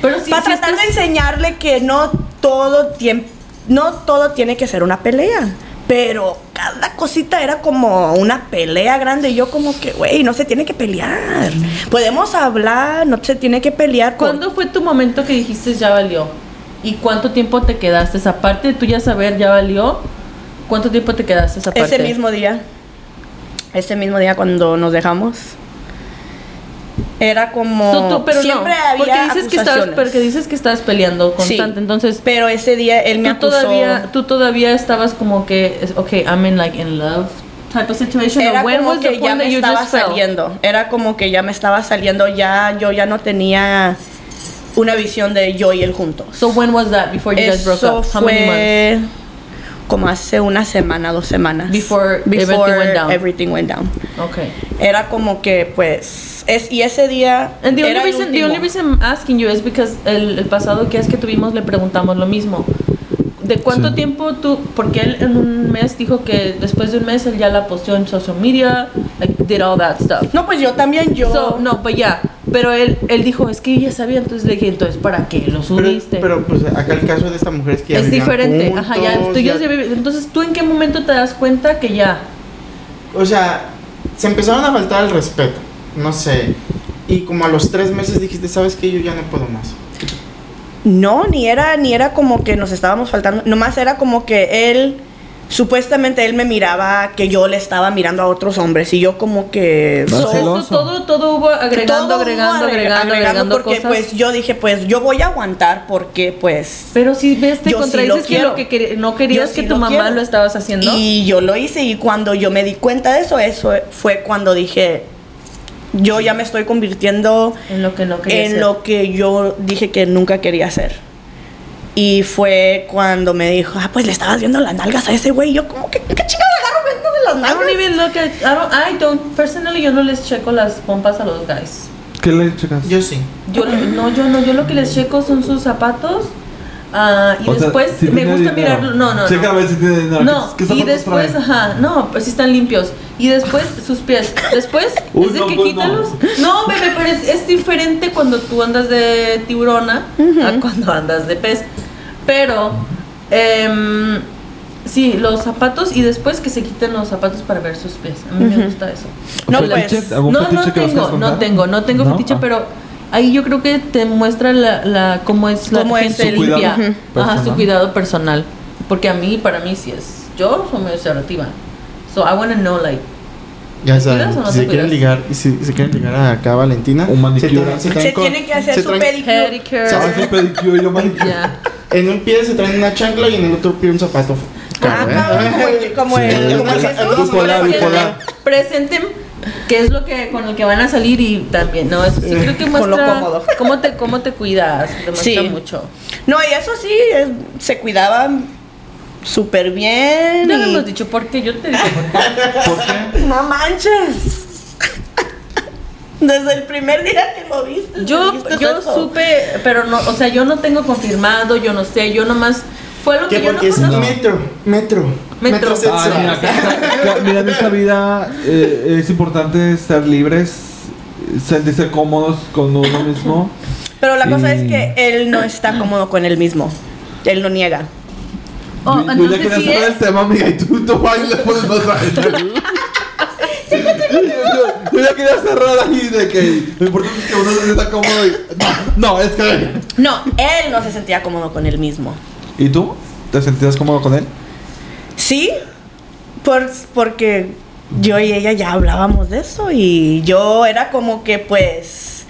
Pero sí, para tratar estás- de enseñarle que no todo tiempo, no todo tiene que ser una pelea. Pero cada cosita era como una pelea grande. Y yo como que, güey, no se tiene que pelear. Podemos hablar, no se tiene que pelear. por- ¿Cuándo fue tu momento que dijiste ya valió? ¿Y cuánto tiempo te quedaste? Aparte de tú ya saber ya valió, ¿cuánto tiempo te quedaste esa parte? Ese mismo día. Ese mismo día cuando nos dejamos. Era como. So, tú- pero siempre no, había porque dices que estabas, acusaciones. porque dices que estabas peleando Sí. constante, entonces Pero ese día él me tú acusó. todavía, tú todavía estabas como que, okay, I'm in like in love type of situation. Era when como was the que ya me estaba saliendo. Era como que ya me estaba saliendo. Ya yo ya no tenía una visión de yo y él juntos. So when was that before you guys broke Eso up? How many months? Como hace una semana, dos semanas. Before everything went down. everything went down. Okay. Era como que pues es y ese día And the only era el reason, the último. only reason I'm asking you is because el, el pasado que es que tuvimos le preguntamos lo mismo. ¿De cuánto Sí. tiempo tú? Porque él en un mes dijo que después de un mes él ya la posteó en social media, like did all that stuff. No, pues yo también yo So, no, but yeah. Pero él, él dijo, es que ella sabía, entonces le dije, entonces, ¿para qué lo Pero, subiste? pero, pues acá el caso de esta mujer es que ya es diferente. Ajá, ya, tú ya ya- Entonces, ¿tú en qué momento te das cuenta que ya? O sea, se empezaron a faltar el respeto. No sé. Y como a los tres meses dijiste, ¿sabes qué? Yo ya no puedo más. No, ni era, ni era como que nos estábamos faltando. Nomás era como que él supuestamente él me miraba que yo le estaba mirando a otros hombres y yo como que... So, todo, todo hubo agregando, todo agregando, agre- agregando, agregando, porque cosas. pues yo dije pues yo voy a aguantar porque pues Pero si ves, te sí contradices lo que lo que quer- no querías Yo que sí tu lo mamá quiero. lo estabas haciendo. Y yo lo hice y cuando yo me di cuenta de eso, eso fue cuando dije, yo ya me estoy convirtiendo en lo que no querías en hacer. lo que yo dije que nunca quería hacer. Y fue cuando me dijo, ah, pues le estabas viendo las nalgas a ese güey. Yo como que, ¿qué chingada agarro viendo de las I nalgas? don't even look at, I don't, I don't, personally yo no les checo las pompas a los guys. ¿Qué le checas? Yo sí. Yo, no, yo no, yo lo que les checo son sus zapatos. Ah, y O sea, después si me gusta dinero. mirar, no, no, Checa a no. ver si tiene dinero. No, ¿Qué y zapatos después, trae? ajá, no, pues sí están limpios. Y después sus pies. Después Uy, es de no, que pues no. quítalos. No, bebé, pero es, es diferente cuando tú andas de tiburona a cuando andas de pez. Pero, em, sí, los zapatos y después que se quiten los zapatos para ver sus pies. A mí me Ujú. gusta eso. No, pues, ¿Algún No, no tengo, no tengo, no tengo ¿No? fetiche, Ah. pero ahí yo creo que te muestra la, la cómo es la Cómo es gente limpia. cuidado Ajá, su personal. cuidado personal. Porque a mí, para mí sí es. Yo soy muy observativa. So I want to know, like, Ya ¿Te saben, cuidas o no si se quieren ligar, si se quieren ligar a acá Valentina, Un manicure. se traen- se traen con- tiene que hacer se su pedicure. sí, pedicure, yo manicure. Ya. En un pie se traen una chancla y en el otro pie un zapato. Ah, ¿eh? como el- como Sí, el- como el el- Jesús. el- Bipolar, bipolar. Presenten qué es lo que con el que van a salir y también, no, eso sí creo que Con lo muestra cómodo. cómo te cómo te cuidas, te muestra Sí. mucho. No, y eso sí, es- se cuidaban súper bien. Ya y- lo hemos dicho porque yo te dije por qué. ¿Por qué? No manches. Desde el primer día que lo viste. Yo, yo eso. supe, pero no, o sea, yo no tengo confirmado, yo no sé, yo nomás fue lo Que yo no es conozco. metro, metro, Metro. Ah, sexual. mira, mira, en esta vida eh, es importante ser libres, sentirse cómodos con uno mismo. Pero la cosa Y- es que él no está cómodo con él mismo. Él lo niega. Oh, yo, yo ya entonces quería sí cerrar es. el tema, amiga, y tú, le pones más a yo, yo- yo ya quería cerrar ahí de que lo importante es que uno se sienta cómodo y... No, no, es que... No, él no se sentía cómodo con él mismo. ¿Y tú? ¿Te sentías cómodo con él? Sí, por, porque yo y ella ya hablábamos de eso y yo era como que pues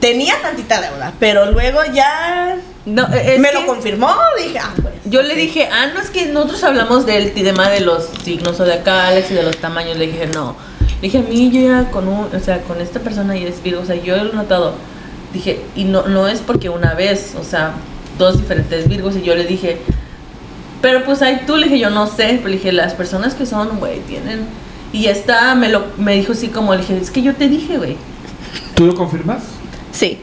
tenía tantita deuda, pero luego ya No, es me que lo confirmó, dije, ah, pues. Yo le dije, ah, no es que nosotros hablamos del tema de los signos zodiacales y de los tamaños. Le dije, no. Le dije, a mí yo ya con un, o sea, con esta persona y es Virgo, o sea, yo lo he notado. Dije, y no, no es porque una vez, o sea, dos diferentes Virgos y yo le dije, pero pues ahí tú, le dije, yo no sé, pero le dije, las personas que son, güey, tienen... Y esta me lo me dijo así como, le dije, es que yo te dije, güey. ¿Tú lo confirmas? Sí.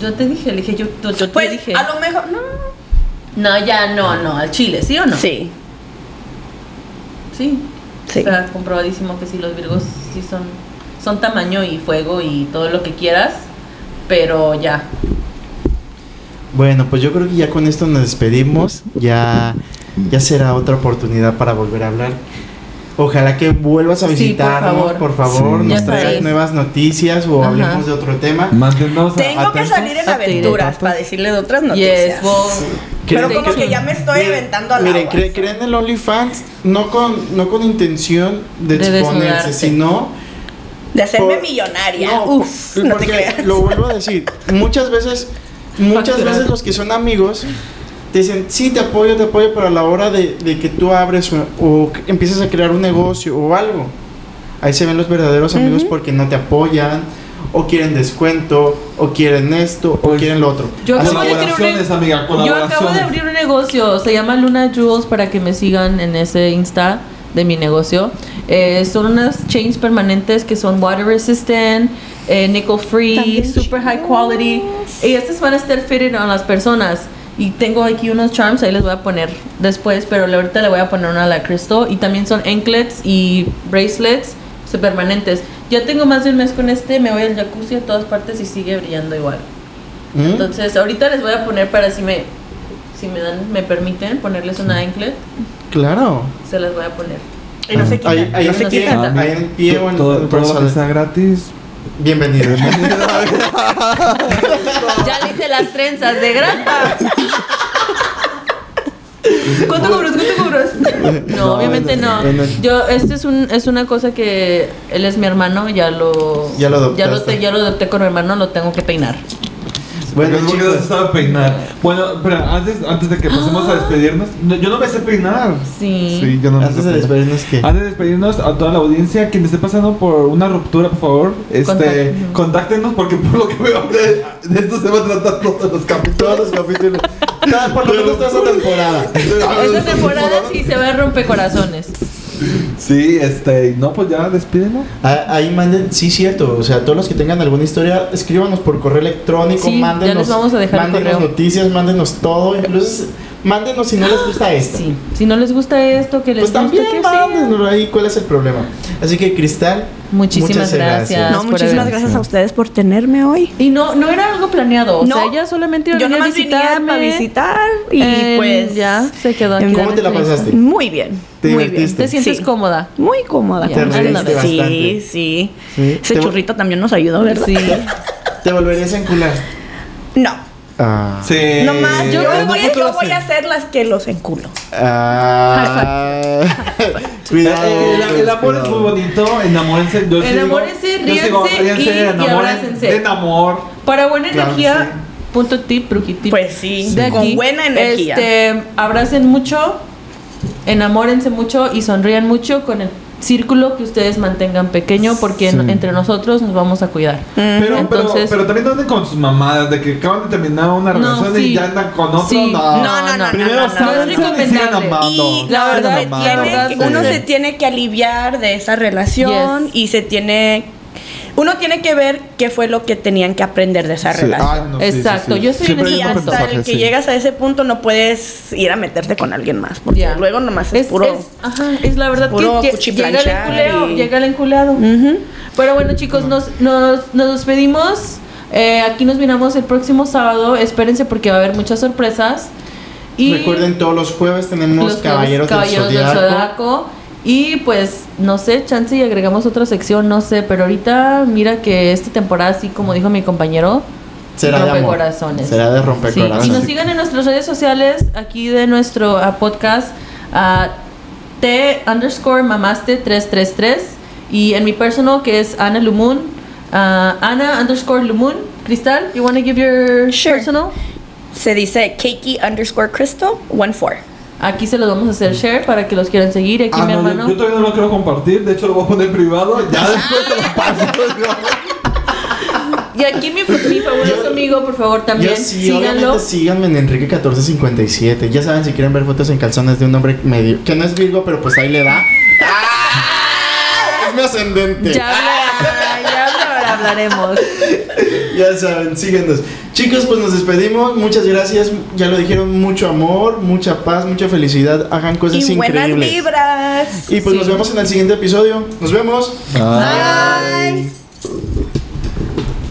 Yo te dije, le dije, yo, yo, yo te Pues dije. a lo mejor, no. No, ya no, no, al chile, ¿sí o no? Sí, Sí. sí. Está comprobadísimo que sí, los virgos sí son, son tamaño y fuego y todo lo que quieras, pero ya. Bueno, pues yo creo que ya con esto nos despedimos. Ya, ya será otra oportunidad para volver a hablar. Ojalá que vuelvas a Sí, por visitarnos, favor. por favor, Sí. nos traigas nuevas noticias o Ajá. hablemos de otro tema. Manténnos Tengo que atentos. salir en aventuras para decirle de otras noticias. Yes, well, Pero como que ya me estoy miren, aventando al Miren, cre- creen el OnlyFans no con, no con intención de, De exponerse, desnudarte. sino De hacerme por- millonaria. No, Uf, por- no te creas. Lo vuelvo a decir. Muchas veces, muchas veces los que son amigos te dicen, sí, te apoyo, te apoyo, pero a la hora de, de que tú abres o, o empiezas a crear un negocio o algo, ahí se ven los verdaderos amigos Ujú. porque no te apoyan, o quieren descuento, o quieren esto, o Pues, quieren lo otro. Yo acabo de que- crear un- Colaboraciones, amiga, yo acabo colaboraciones. de abrir un negocio, se llama Luna Jewels para que me sigan en ese Insta de mi negocio. Eh, son unas chains permanentes que son water resistant, eh, nickel free, También super high quality. Y estas van a estar fitted a las personas. Y tengo aquí unos charms, ahí les voy a poner después, pero ahorita le voy a poner una a la Crystal. Y también son anklets y bracelets permanentes. Ya tengo más de un mes con este, me voy al jacuzzi a todas partes y sigue brillando igual. ¿Mm? Entonces, ahorita les voy a poner para si me si me dan me permiten ponerles una anklet, Claro. se las voy a poner. Y no se quita. Ahí, ahí no en se el pie, quita. ahí en el pie o en todo, el todo lo que sea gratis. Bienvenido. Ya le hice las trenzas de grapa. ¿Cuánto cobras? ¿Cuánto cobras? No, No, obviamente no. Yo, este es, un, es una cosa que él es mi hermano, ya lo. Ya lo adoptaste. ya lo, te- ya lo adopté con mi hermano, lo tengo que peinar. Bueno, Porque chicos. no se sabe peinar. Bueno, pero antes, antes de que pasemos a despedirnos, no, yo no me sé peinar. Sí. Sí, yo no me sé Antes de peinar. despedirnos, ¿qué? Antes de despedirnos a toda la audiencia, quien esté pasando por una ruptura, por favor, este, Contáctenos. contáctenos porque por lo que veo de, de esto se va a tratar todos los capítulos. Todos los capítulos. Cada- por lo menos toda esa temporada. Esta temporada sí se va a romper corazones. Sí, este, no, pues ya despídenos. Ah, Ahí manden, sí, cierto. O sea, todos los que tengan alguna historia, escríbanos por correo electrónico, Sí, ya mándenos, les vamos a dejar el mándenos correo. noticias, mándenos todo. Incluso, mándenos si no les gusta esto. Sí. Si no les gusta esto, que les Pues también gusta que ahí cuál es el problema. Así que, Cristal, Muchísimas muchas gracias. No, muchísimas gracias a ustedes por tenerme hoy. Y no, no era algo planeado. O No. sea, ella solamente iba a Yo a visitarme. para visitar y Eh, pues ya se quedó aquí. ¿Cómo la ¿Cómo te la pasaste? Muy bien. ¿Te muy divertiste? ¿Te sientes Sí. cómoda? bien. Muy cómoda. Te bastante. Sí, sí. Sí. Ese churrito también nos ayudó, ¿verdad? Sí. ¿te volverías a encular? No. Ah. Sí. Nomás yo, en voy, a- futuro yo voy sí. a ser las que los enculo. Ah. Cuidado. Eh, el, el amor es muy bonito, enamórense. Yo Enamórense, digo- yo sigo, ríanse y- y enamoren- abrácense. Den amor. Para buena Claro, energía, punto tip, brujitip. Pues sí, de con aquí, buena energía. Este, abracen mucho, enamórense mucho y sonrían mucho con el círculo que ustedes mantengan pequeño porque en- entre nosotros nos vamos a cuidar. Pero, Entonces- pero, pero también anden con sus mamadas de que acaban de terminar una No, relación sí. y ya andan con otro. Sí. No. No, no, no, Primero no, no, no. es amando. Y La no, verdad, se tiene la que- verdad, uno sí. se tiene que aliviar de esa relación Yes. y se tiene uno tiene que ver qué fue lo que tenían que aprender de esa Sí, relación. ay, no, sí, sí, Exacto, sí. yo estoy en y hasta el que sí. llegas a ese punto no puedes ir a meterte con alguien más porque Ya. luego nomás es, Es, puro es- ajá, es la verdad puro que lle- llega el enculeo, y- llega el enculado. Ujú. Pero bueno, chicos, nos, nos, nos despedimos. Eh, aquí nos miramos el próximo sábado. Espérense porque va a haber muchas sorpresas. Y Recuerden, todos los jueves tenemos los Caballeros, Caballeros del del Zodiaco. Y pues, no sé, chance y agregamos otra sección, no sé. Pero ahorita, mira que esta temporada, así como dijo mi compañero, Será de amor. rompecorazones. Será de Sí, rompecorazones. y nos sigan en nuestras redes sociales, aquí de nuestro ah, podcast, a T underscore mamaste 333 y en mi personal que es Ana Lumun, ah, Ana underscore Lumun. Cristal, you want to give your Sure. personal? Se dice Keiki underscore Crystal 14. Aquí se los vamos a hacer share para que los quieran seguir. Aquí Ah, mi no, hermano. yo todavía no lo quiero compartir, de hecho lo voy a poner privado, ya después te lo paso. Y aquí mi, mi fabuloso amigo, por favor, también. Sí, síganlo. síganme en Enrique1457. Ya saben, si quieren ver fotos en calzones de un hombre medio. Que no es Virgo, pero pues ahí le da. ¡Ah! Es mi ascendente. Ya, hablaremos. Ya saben, síguenos. Chicos, pues nos despedimos. Muchas gracias. Ya lo dijeron, mucho amor, mucha paz, mucha felicidad. Hagan cosas Y buenas increíbles. vibras. Y pues Sí. nos vemos en el siguiente episodio. Nos vemos. Ah.